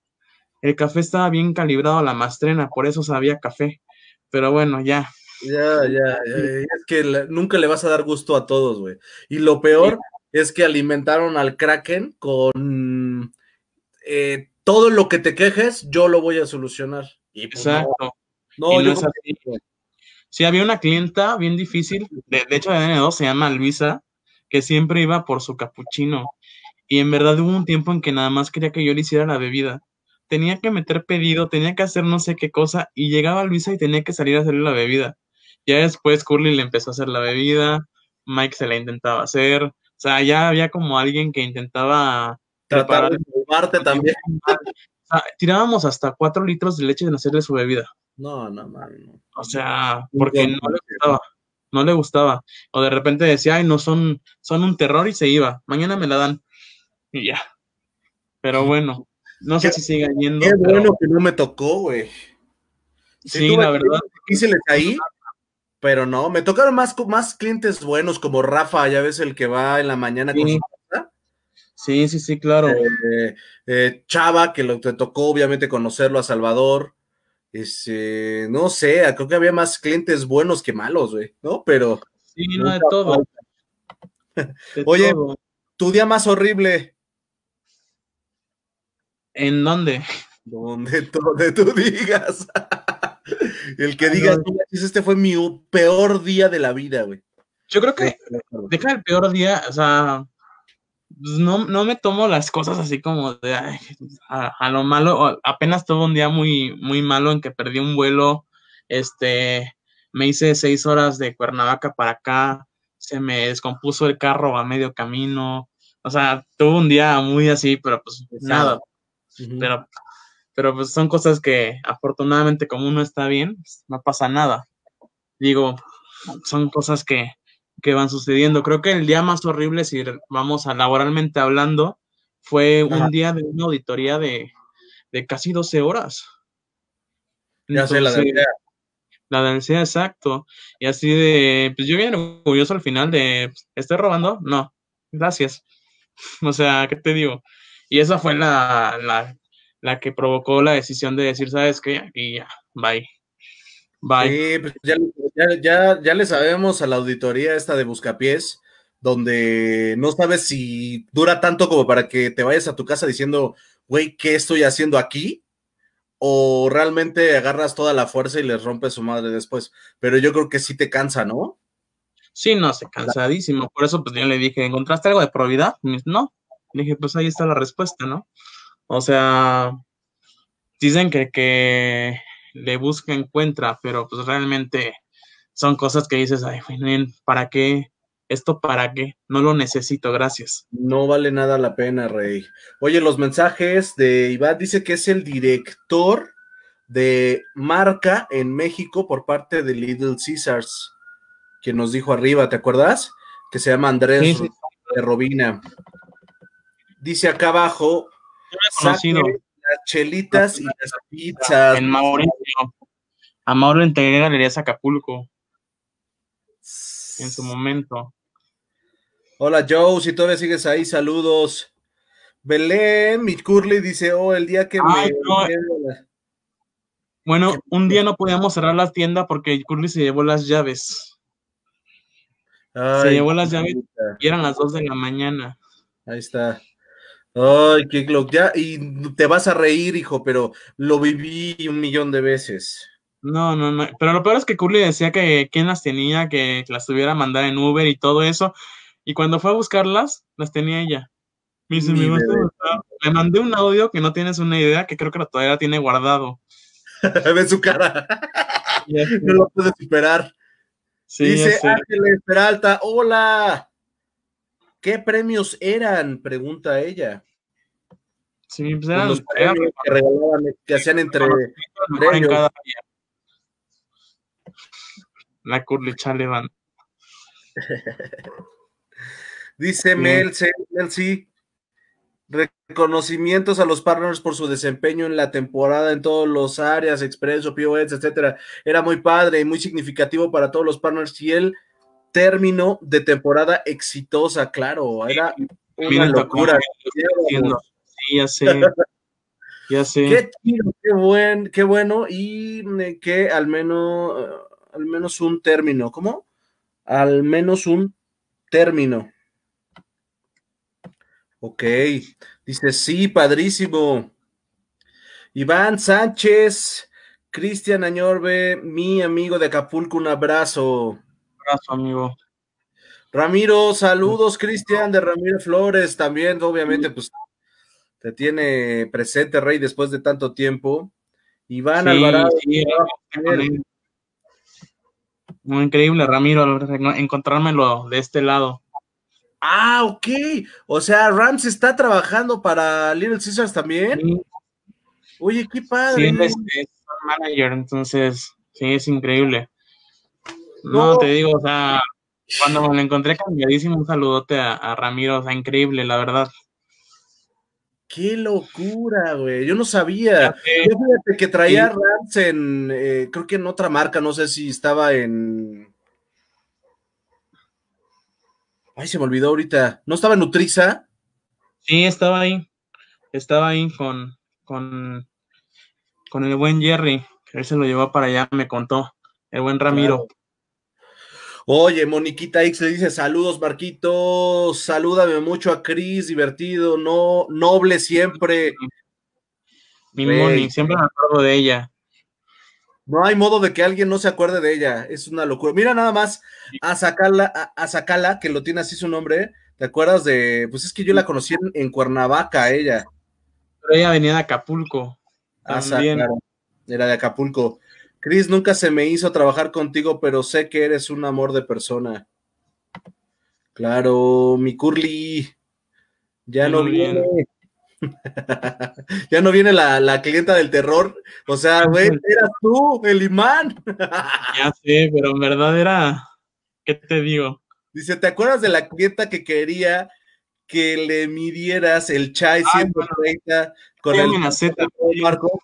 Speaker 2: el café estaba bien calibrado a la mastrena, por eso sabía café. Pero bueno, ya.
Speaker 1: Ya, ya, es que nunca le vas a dar gusto a todos, güey. Y lo peor es que alimentaron al Kraken con eh, todo lo que te quejes, yo lo voy a solucionar.
Speaker 2: Pues, Exacto. No, yo Sí, había una clienta bien difícil, de, de hecho de N2 se llama Luisa, que siempre iba por su capuchino. Y en verdad hubo un tiempo en que nada más quería que yo le hiciera la bebida. Tenía que meter pedido, tenía que hacer no sé qué cosa, y llegaba Luisa y tenía que salir a hacerle la bebida. Ya después Curly le empezó a hacer la bebida, Mike se la intentaba hacer, o sea, ya había como alguien que intentaba
Speaker 1: tratar de salvarte también.
Speaker 2: Tirábamos hasta cuatro litros de leche en hacerle su bebida.
Speaker 1: No, no, no.
Speaker 2: O sea, porque no le gustaba, no le gustaba. O de repente decía, ay, no, son, son un terror y se iba. Mañana me la dan. Y ya. Pero bueno, no sé si sigue yendo.
Speaker 1: Qué bueno que no me tocó, güey.
Speaker 2: Sí, la verdad.
Speaker 1: les ahí, pero no, me tocaron más, más clientes buenos como Rafa, ya ves el que va en la mañana con su
Speaker 2: Sí, sí, sí, claro.
Speaker 1: Eh, eh, Chava, que lo, te tocó obviamente conocerlo a Salvador. Este, no sé, creo que había más clientes buenos que malos, güey, ¿no? Pero.
Speaker 2: Sí, no de todo.
Speaker 1: Oye, tu día más horrible.
Speaker 2: ¿En dónde?
Speaker 1: Donde, donde tú digas. El que diga, este fue mi peor día de la vida, güey.
Speaker 2: Yo creo que deja el peor día, o sea, pues, no, no me tomo las cosas así como de a, lo malo. Apenas tuve un día muy, muy malo en que perdí un vuelo. Este, me hice seis horas de Cuernavaca para acá. Se me descompuso el carro a medio camino. O sea, tuve un día muy así, pero pues nada. Pero, pero pues son cosas que afortunadamente como uno está bien, pues, no pasa nada. Digo, son cosas que, que van sucediendo. Creo que el día más horrible, si vamos a laboralmente hablando, fue un día de una auditoría de, casi 12 horas.
Speaker 1: ya sé, la del
Speaker 2: La del exacto. Y así de, pues yo bien orgulloso al final de, ¿estoy robando? No, gracias. O sea, ¿qué te digo? Y esa fue la, la, la que provocó la decisión de decir, ¿sabes qué? Aquí ya, bye.
Speaker 1: Sí, pues ya, ya, ya, le sabemos a la auditoría esta de Buscapiés, donde no sabes si dura tanto como para que te vayas a tu casa diciendo, güey, ¿qué estoy haciendo aquí? O realmente agarras toda la fuerza y les rompes su madre después. Pero yo creo que sí te cansa, ¿no?
Speaker 2: Sí, no, se cansadísimo. Por eso, pues yo le dije, ¿encontraste algo de probidad? No. Le dije, pues ahí está la respuesta, ¿no? O sea, dicen que, que le busca, encuentra, pero pues realmente son cosas que dices, ay, ¿para qué? ¿Esto para qué? No lo necesito, gracias.
Speaker 1: No vale nada la pena, Rey. Oye, los mensajes de Iván dice que es el director de marca en México por parte de Little Caesars, que nos dijo arriba, ¿te acuerdas? Que se llama Andrés de Robina. Dice acá abajo, las chelitas y las pizzas.
Speaker 2: En Mauricio. A Mauro entregué Galerías Acapulco. En su momento.
Speaker 1: Hola Joe, si todavía sigues ahí, saludos. Belén, mi Curly dice, oh, el día que me...
Speaker 2: Bueno, un día no podíamos cerrar la tienda porque Curly se llevó las llaves. se llevó las llaves y eran las dos de la mañana.
Speaker 1: Ahí está. Ay, qué ya, y te vas a reír, hijo, pero lo viví un millón de veces.
Speaker 2: No, no, no. Pero lo peor es que Curly decía que quién las tenía, que las tuviera a mandar en Uber y todo eso. Y cuando fue a buscarlas, las tenía ella. Me dice, mi le mandé un audio que no tienes una idea, que creo que todavía tiene guardado.
Speaker 1: Ve su cara. no lo puedes esperar. Dice Ángeles Peralta, hola. ¿Qué premios eran? Pregunta ella.
Speaker 2: Sí, pues eran
Speaker 1: los premios que regalaban, que hacían entre,
Speaker 2: La Curly Chalevan.
Speaker 1: Dice Mel, Mel, sí. reconocimientos a los partners por su desempeño en la temporada en todos los áreas, Expreso, POS, etcétera. Era muy padre y muy significativo para todos los partners y el término de temporada exitosa, claro, era una locura.
Speaker 2: Sí, ya sé. Ya sé.
Speaker 1: Qué qué, buen, qué bueno y que al menos, al menos un término, ¿cómo? Al menos un término. Ok, dice sí, padrísimo. Iván Sánchez, Cristian Añorbe, mi amigo de Acapulco, un abrazo.
Speaker 2: Abrazo, amigo.
Speaker 1: Ramiro, saludos, Cristian de Ramiro Flores, también, obviamente, pues te tiene presente, Rey, después de tanto tiempo. Iván Alvarado.
Speaker 2: muy increíble, Ramiro, encontrármelo de este lado.
Speaker 1: Ah, ok. O sea, Rams está trabajando para Little Caesars también. Oye, qué padre.
Speaker 2: Sí, es, manager, entonces, sí, es increíble. No, te digo, o sea, cuando me lo encontré cambiadísimo, un saludote a, Ramiro, o sea, increíble, la verdad.
Speaker 1: Qué locura, güey. Yo no sabía. fíjate que traía Rams en, eh, creo que en otra marca, no sé si estaba en Ay, se me olvidó ahorita. ¿No estaba en Nutriza?
Speaker 2: Sí, estaba ahí. Estaba ahí con, con, con el buen Jerry. Él se lo llevó para allá, me contó. El buen Ramiro.
Speaker 1: Oye, Moniquita X le dice: Saludos, Marquitos. Salúdame mucho a Cris, divertido, no, noble siempre.
Speaker 2: Mi Moni, siempre me acuerdo de ella.
Speaker 1: No hay modo de que alguien no se acuerde de ella. Es una locura. Mira nada más a sacarla, a, sacarla, que lo tiene así su nombre. ¿Te acuerdas de? Pues es que yo la conocí en, Cuernavaca, ella.
Speaker 2: Pero ella venía de Acapulco.
Speaker 1: Ah, también. Era de Acapulco. Cris, nunca se me hizo trabajar contigo, pero sé que eres un amor de persona. Claro, mi Curly. Ya no viene. ya no viene la, clienta del terror. O sea, güey, eras tú, el imán.
Speaker 2: ya sé, pero en verdad era. ¿Qué te digo?
Speaker 1: Dice, ¿te acuerdas de la clienta que quería que le midieras el chai 130 con el Marco?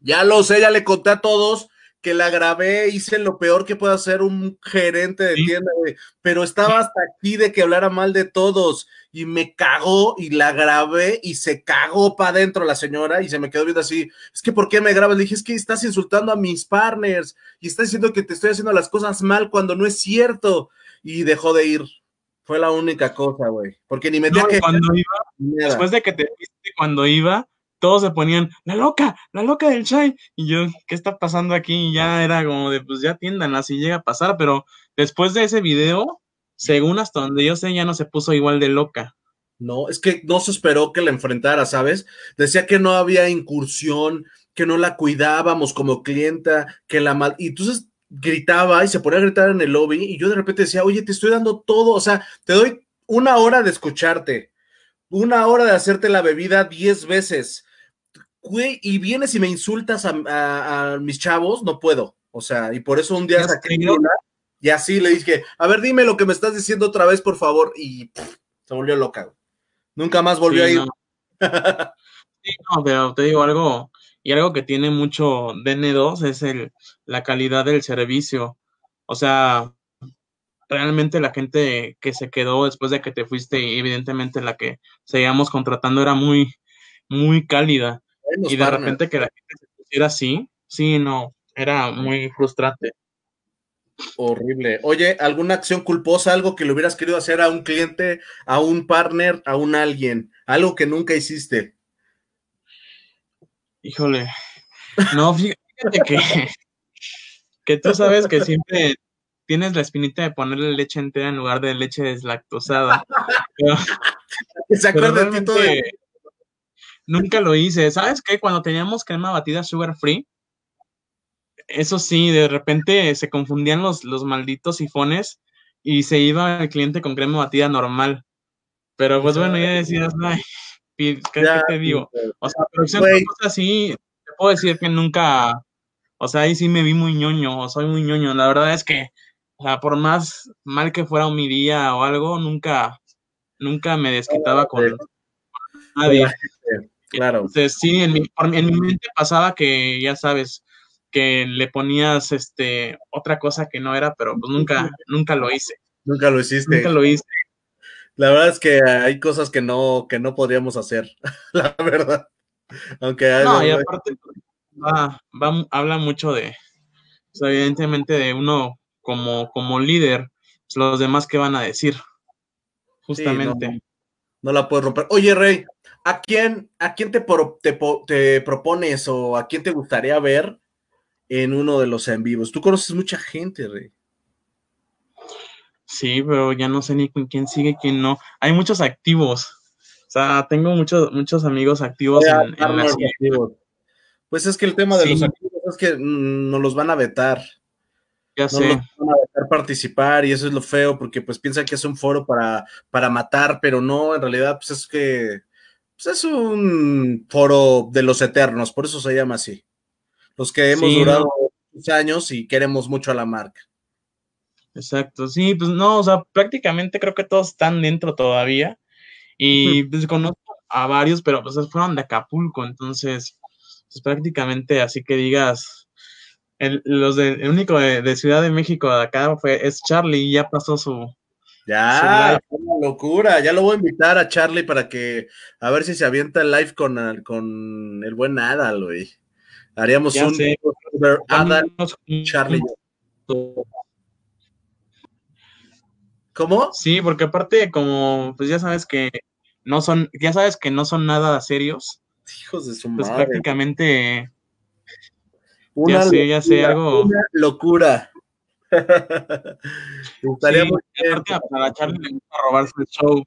Speaker 1: Ya lo sé, ya le conté a todos que la grabé, hice lo peor que puede hacer un gerente de tienda, güey, pero estaba hasta aquí de que hablara mal de todos y me cagó y la grabé y se cagó para adentro la señora y se me quedó viendo así, es que ¿por qué me grabas? Le dije, es que estás insultando a mis partners y estás diciendo que te estoy haciendo las cosas mal cuando no es cierto y dejó de ir. Fue la única cosa, güey, porque ni me
Speaker 2: no. Cuando iba, después de que te viste cuando iba, todos se ponían, la loca, la loca del chai. Y yo, ¿qué está pasando aquí? Y ya era como de, pues ya tiendan, así llega a pasar. Pero después de ese video, según hasta donde yo sé, ya no se puso igual de loca.
Speaker 1: No, es que no se esperó que la enfrentara, ¿sabes? Decía que no había incursión, que no la cuidábamos como clienta, que la mal. Y entonces gritaba y se ponía a gritar en el lobby. Y yo de repente decía, oye, te estoy dando todo, o sea, te doy una hora de escucharte, una hora de hacerte la bebida diez veces güey, y vienes y me insultas a, mis chavos, no puedo. O sea, y por eso un día saqué y así le dije, a ver, dime lo que me estás diciendo otra vez, por favor, y se volvió loca. Nunca más volvió a ir.
Speaker 2: sí, no, pero te digo algo, y algo que tiene mucho DN2 es el, la calidad del servicio. O sea, realmente la gente que se quedó después de que te fuiste, evidentemente la que seguíamos contratando era muy, muy cálida y de repente que la gente se pusiera así, sí, no, era muy frustrante.
Speaker 1: Horrible. Oye, ¿alguna acción culposa, algo que le hubieras querido hacer a un cliente, a un partner, a un alguien? Algo que nunca hiciste.
Speaker 2: Híjole. No, fíjate que, que tú sabes que siempre tienes la espinita de ponerle leche entera en lugar de leche deslactosada.
Speaker 1: ¿Se acuerdan de
Speaker 2: Nunca lo hice. ¿Sabes qué? Cuando teníamos crema batida sugar free, eso sí, de repente se confundían los, los malditos sifones y se iba el cliente con crema batida normal. Pero pues bueno, ya decías, ay, ¿qué, te digo? O sea, pero son cosas así, te puedo decir que nunca, o sea, ahí sí me vi muy ñoño, o soy muy ñoño. La verdad es que, o sea, por más mal que fuera mi día o algo, nunca, nunca me desquitaba con, nadie.
Speaker 1: Claro.
Speaker 2: Entonces, sí, en mi, en mi mente pasaba que, ya sabes, que le ponías este otra cosa que no era, pero pues nunca, nunca lo hice.
Speaker 1: Nunca lo hiciste.
Speaker 2: Nunca lo hice.
Speaker 1: La verdad es que hay cosas que no, que no podríamos hacer, la verdad. Aunque
Speaker 2: no, y aparte va, va, habla mucho de, evidentemente de uno como, como líder, pues, los demás que van a decir, justamente.
Speaker 1: no, la puedes romper. Oye, Rey, ¿a quién, a quién te, te, te propones o a quién te gustaría ver en uno de los en vivos. Tú conoces mucha gente, Rey.
Speaker 2: Sí, pero ya no sé ni con quién sigue, quién no. Hay muchos activos. O sea, tengo muchos, muchos amigos activos en, la
Speaker 1: Pues es que el tema de los activos es que nos los van a vetar.
Speaker 2: Ya no sé.
Speaker 1: van a vetar participar y eso es lo feo porque pues piensan que es un foro para, para matar, pero no, en realidad pues es que pues es un foro de los eternos, por eso se llama así. Los que hemos durado muchos años y queremos mucho a la marca.
Speaker 2: Exacto, sí, pues no, o sea, prácticamente creo que todos están dentro todavía y pues conozco a varios, pero pues fueron de Acapulco, entonces, pues prácticamente así que digas, el, los de, el único de, Ciudad de México de acá fue, es Charlie y ya pasó su...
Speaker 1: Ya, una locura, ya lo voy a invitar a Charlie para que, a ver si se avienta el live con, con el buen Adal, güey. Haríamos un Charlie. ¿Cómo?
Speaker 2: Sí, porque aparte, como pues ya sabes que no son, ya sabes que no son nada serios.
Speaker 1: Hijos de su
Speaker 2: pues prácticamente ya sé, ya sé, algo.
Speaker 1: Una locura.
Speaker 2: Estaría muy aparte, para Charlie le gusta robarse el show.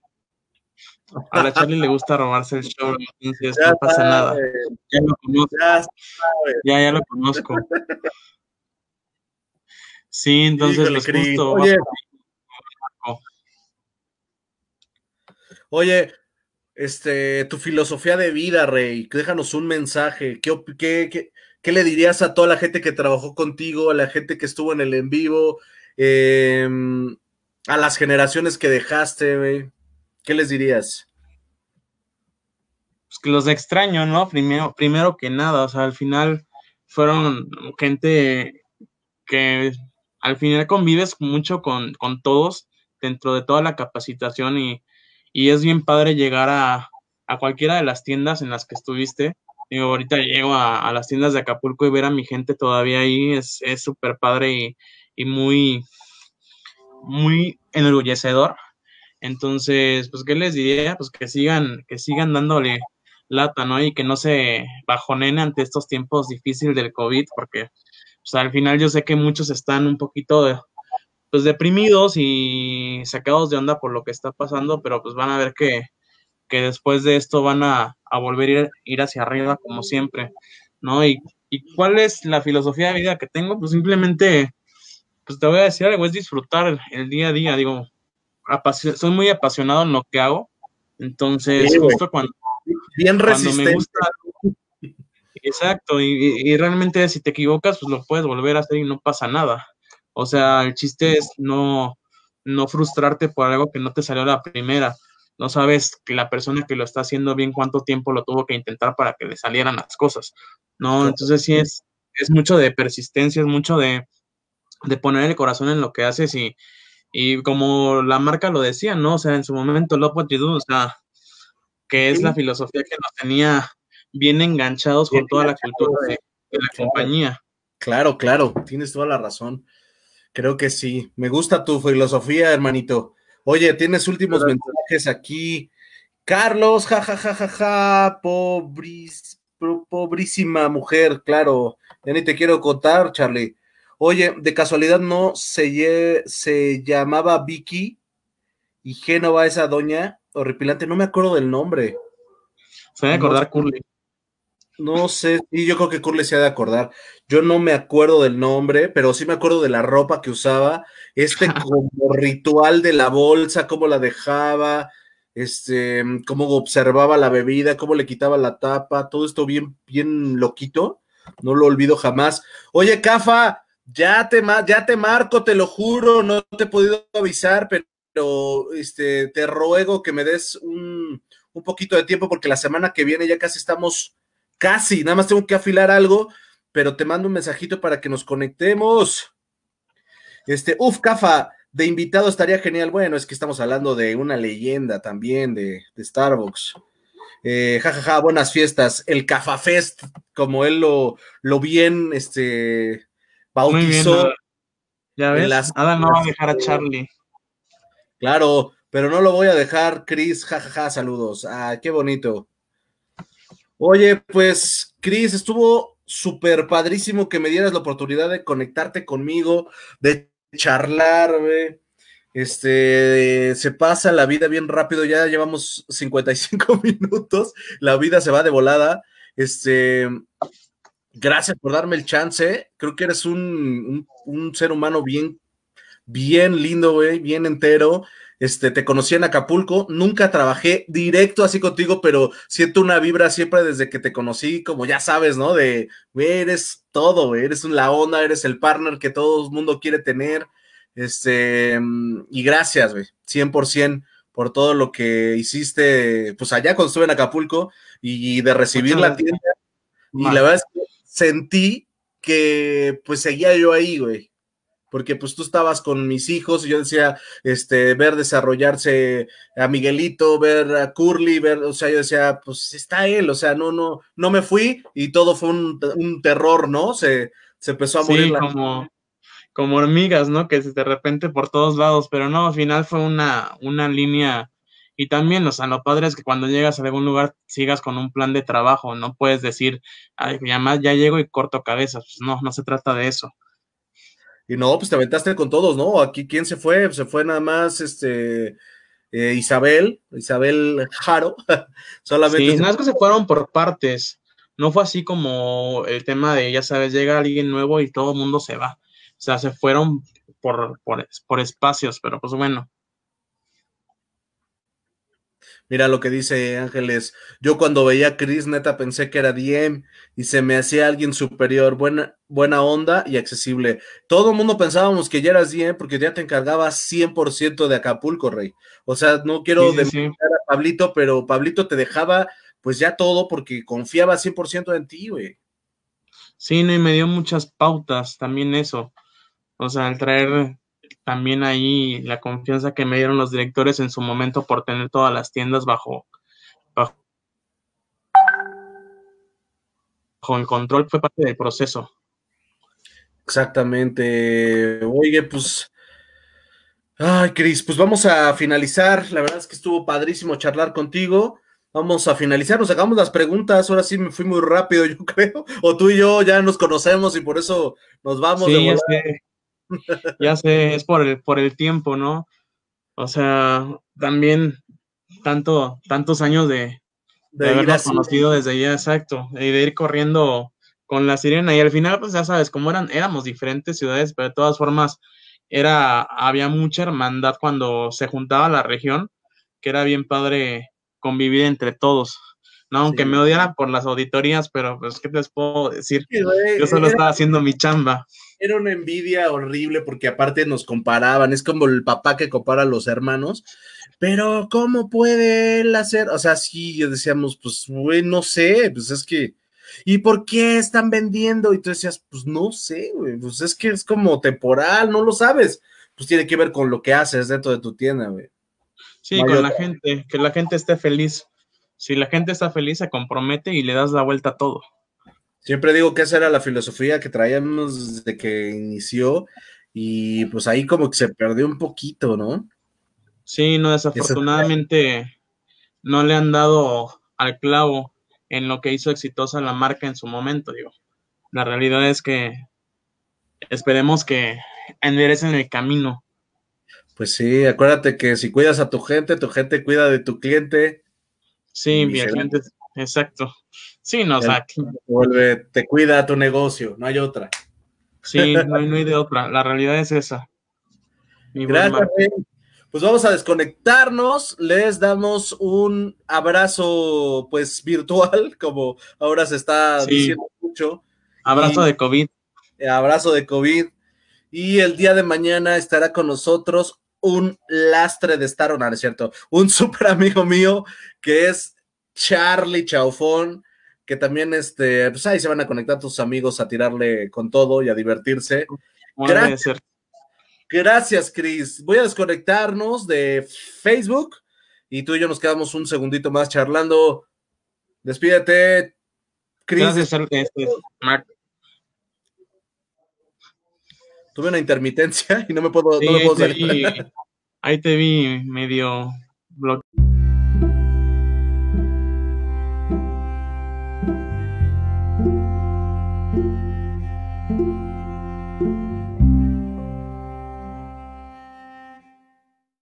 Speaker 2: A la Charlie le gusta robarse el show, entonces no pasa nada. Ya lo conozco. Ya, ya, lo conozco. Sí, entonces los justo.
Speaker 1: Oye, oye, este, tu filosofía de vida, Rey, déjanos un mensaje. ¿Qué, qué, qué, le dirías a toda la gente que trabajó contigo, a la gente que estuvo en el en vivo, em, a las generaciones que dejaste? ¿Qué les dirías?
Speaker 2: Pues que los extraño, ¿no? Primero, primero que nada, o sea, al final fueron gente que al final convives mucho con, todos dentro de toda la capacitación y, es bien padre llegar a, cualquiera de las tiendas en las que estuviste. Digo, ahorita llego a, las tiendas de Acapulco y ver a mi gente todavía ahí es súper padre y, y, muy, muy enorgullecedor. Entonces, pues, ¿qué les diría? Pues que sigan, que sigan dándole lata, ¿no? Y que no se bajonen ante estos tiempos difíciles del COVID, porque pues, al final yo sé que muchos están un poquito pues deprimidos y sacados de onda por lo que está pasando, pero pues van a ver que, que después de esto van a, volver a ir, ir, hacia arriba como siempre, ¿no? Y, y cuál es la filosofía de vida que tengo, pues simplemente, pues te voy a decir algo, es disfrutar el día a día, digo, soy muy apasionado en lo que hago. Entonces, justo cuando,
Speaker 1: bien resistente. me gusta.
Speaker 2: Exacto, y, realmente si te equivocas, pues lo puedes volver a hacer y no pasa nada. O sea, el chiste es no, no frustrarte por algo que no te salió la primera. No sabes que la persona que lo está haciendo bien cuánto tiempo lo tuvo que intentar para que le salieran las cosas. No, entonces sí es, es mucho de persistencia, es mucho de, de poner el corazón en lo que haces y, y como la marca lo decía, ¿no? O sea, en su momento, Love What You Do, o sea, que es la filosofía que nos tenía bien enganchados con toda la cultura de, la compañía.
Speaker 1: Claro, claro, tienes toda la razón. Creo que sí. Me gusta tu filosofía, hermanito. Oye, tienes últimos mensajes aquí. Carlos, jajajajaja, ja, pobrísima mujer, claro. Ya ni te quiero contar, Charlie. Oye, de casualidad no se, se llamaba Vicky y Génova esa doña horripilante, no me acuerdo del nombre.
Speaker 2: Se a acordar Curly.
Speaker 1: No sé, y yo creo que Curly se ha de acordar. Yo no me acuerdo del nombre, pero sí me acuerdo de la ropa que usaba, este como ritual de la bolsa, cómo la dejaba, este, cómo observaba la bebida, cómo le quitaba la tapa, todo esto bien, bien loquito. No lo olvido jamás. Oye, Cafa, ya te, ya te marco, te lo juro, no te he podido avisar, pero este, te ruego que me des un, un poquito de tiempo porque la semana que viene ya casi estamos, casi, nada más tengo que afilar algo, pero te mando un mensajito para que nos conectemos. Este, uf, Cafa, de invitado estaría genial. Bueno, es que estamos hablando de una leyenda también de, Starbucks. Eh, jajaja, buenas fiestas. El Cafa Fest, como él lo, lo bien este, bautizó.
Speaker 2: ya ves, Adam no va a dejar a Charlie.
Speaker 1: Claro, pero no lo voy a dejar, Chris, jajaja, saludos. Ah, qué bonito. Oye, pues, Chris, estuvo súper padrísimo que me dieras la oportunidad de conectarte conmigo, de charlar, güey. Este, se pasa la vida bien rápido, ya llevamos 55 minutos, la vida se va de volada. Este, gracias por darme el chance, creo que eres un, un ser humano bien, bien lindo, güey, bien entero. Este, te conocí en Acapulco, nunca trabajé directo así contigo, pero siento una vibra siempre desde que te conocí, como ya sabes, ¿no? De, güey, eres todo, güey, eres la onda, eres el partner que todo el mundo quiere tener. Este, y gracias, güey, 100% por todo lo que hiciste, pues allá cuando estuve en Acapulco y de recibir la tienda. Y la verdad es que sentí que pues seguía yo ahí, güey porque pues tú estabas con mis hijos y yo decía, este, ver desarrollarse a Miguelito, ver a Curly, ver, o sea, yo decía, pues está él, o sea, no, no, no me fui y todo fue un, terror, ¿no? Se, se empezó a morir.
Speaker 2: como, como hormigas, ¿no? Que de repente por todos lados, pero no, al final fue una, una línea y también, o sea, lo padre es que cuando llegas a algún lugar sigas con un plan de trabajo, no puedes decir, ay, ya, más, ya llego y corto cabezas, pues no, no se trata de eso.
Speaker 1: Y no, pues te aventaste con todos, ¿no? Aquí, ¿quién se fue? Se fue nada más este eh, Isabel, Isabel Jaro.
Speaker 2: Solamente. Sí, nada más que se fueron por partes. No fue así como el tema de, ya sabes, llega alguien nuevo y todo el mundo se va. O sea, se fueron por, por, por espacios, pero pues bueno.
Speaker 1: Mira lo que dice Ángeles. Yo cuando veía a Chris, neta, pensé que era DM y se me hacía alguien superior, buena, buena onda y accesible. Todo el mundo pensábamos que ya eras DM porque ya te encargabas 100% de Acapulco, Rey. O sea, no quiero sí, a Pablito, pero Pablito te dejaba pues ya todo porque confiaba 100% en ti, güey.
Speaker 2: Sí, no, y me dio muchas pautas también eso. O sea, al traer también ahí la confianza que me dieron los directores en su momento por tener todas las tiendas bajo, bajo, el control fue parte del proceso.
Speaker 1: Exactamente. Oye, pues. Ay, Cris, pues vamos a finalizar. La verdad es que estuvo padrísimo charlar contigo. Vamos a finalizar, nos sacamos las preguntas. Ahora sí me fui muy rápido, yo creo. O tú y yo ya nos conocemos y por eso nos vamos.
Speaker 2: de ya sé, es por el, por el tiempo, ¿no? O sea, también tanto, tantos años de, de, conocido desde ya, exacto, y de ir corriendo con la sirena. Y al final, pues ya sabes, como eran, éramos diferentes ciudades, pero de todas formas, era, había mucha hermandad cuando se juntaba la región, que era bien padre convivir entre todos. ¿no? Aunque me odiaran por las auditorías, pero pues, ¿qué les puedo decir? Yo solo estaba haciendo mi chamba.
Speaker 1: Era una envidia horrible porque aparte nos comparaban, es como el papá que compara a los hermanos, pero ¿cómo puede él hacer? O sea, sí, decíamos, pues, güey, no sé, pues es que, ¿y por qué están vendiendo? Y tú decías, pues no sé, güey, pues es que es como temporal, no lo sabes, pues tiene que ver con lo que haces dentro de tu tienda, güey.
Speaker 2: Sí, con la gente, que la gente esté feliz si la gente está feliz, se compromete y le das la vuelta a todo.
Speaker 1: Siempre digo que esa era la filosofía que traíamos desde que inició y pues ahí como que se perdió un poquito, ¿no?
Speaker 2: Sí, no, desafortunadamente no le han dado al clavo en lo que hizo exitosa la marca en su momento, digo. La realidad es que esperemos que enderecen el camino.
Speaker 1: Pues sí, acuérdate que si cuidas a tu gente, tu gente cuida de tu cliente
Speaker 2: Sí, mi gente, exacto. Sí, no, o sea,
Speaker 1: vuelve, te cuida tu negocio, no hay otra.
Speaker 2: Sí, no hay, de otra. La realidad es esa.
Speaker 1: Gracias. Pues vamos a desconectarnos. Les damos un abrazo, pues virtual, como ahora se está diciendo mucho.
Speaker 2: Abrazo de COVID.
Speaker 1: Abrazo de COVID. Y el día de mañana estará con nosotros un lastre de Star, no, es cierto, un súper amigo mío que es Charlie Chaufón, que también, este, pues ahí se van a conectar tus amigos a tirarle con todo y a divertirse. Gracias, gracias, Chris. Voy a desconectarnos de Facebook y tú y yo nos quedamos un segundito más charlando. Despídete, Chris. Gracias, este, Tuve una intermitencia y no me puedo, no me puedo salir.
Speaker 2: ahí te vi medio bloqueado.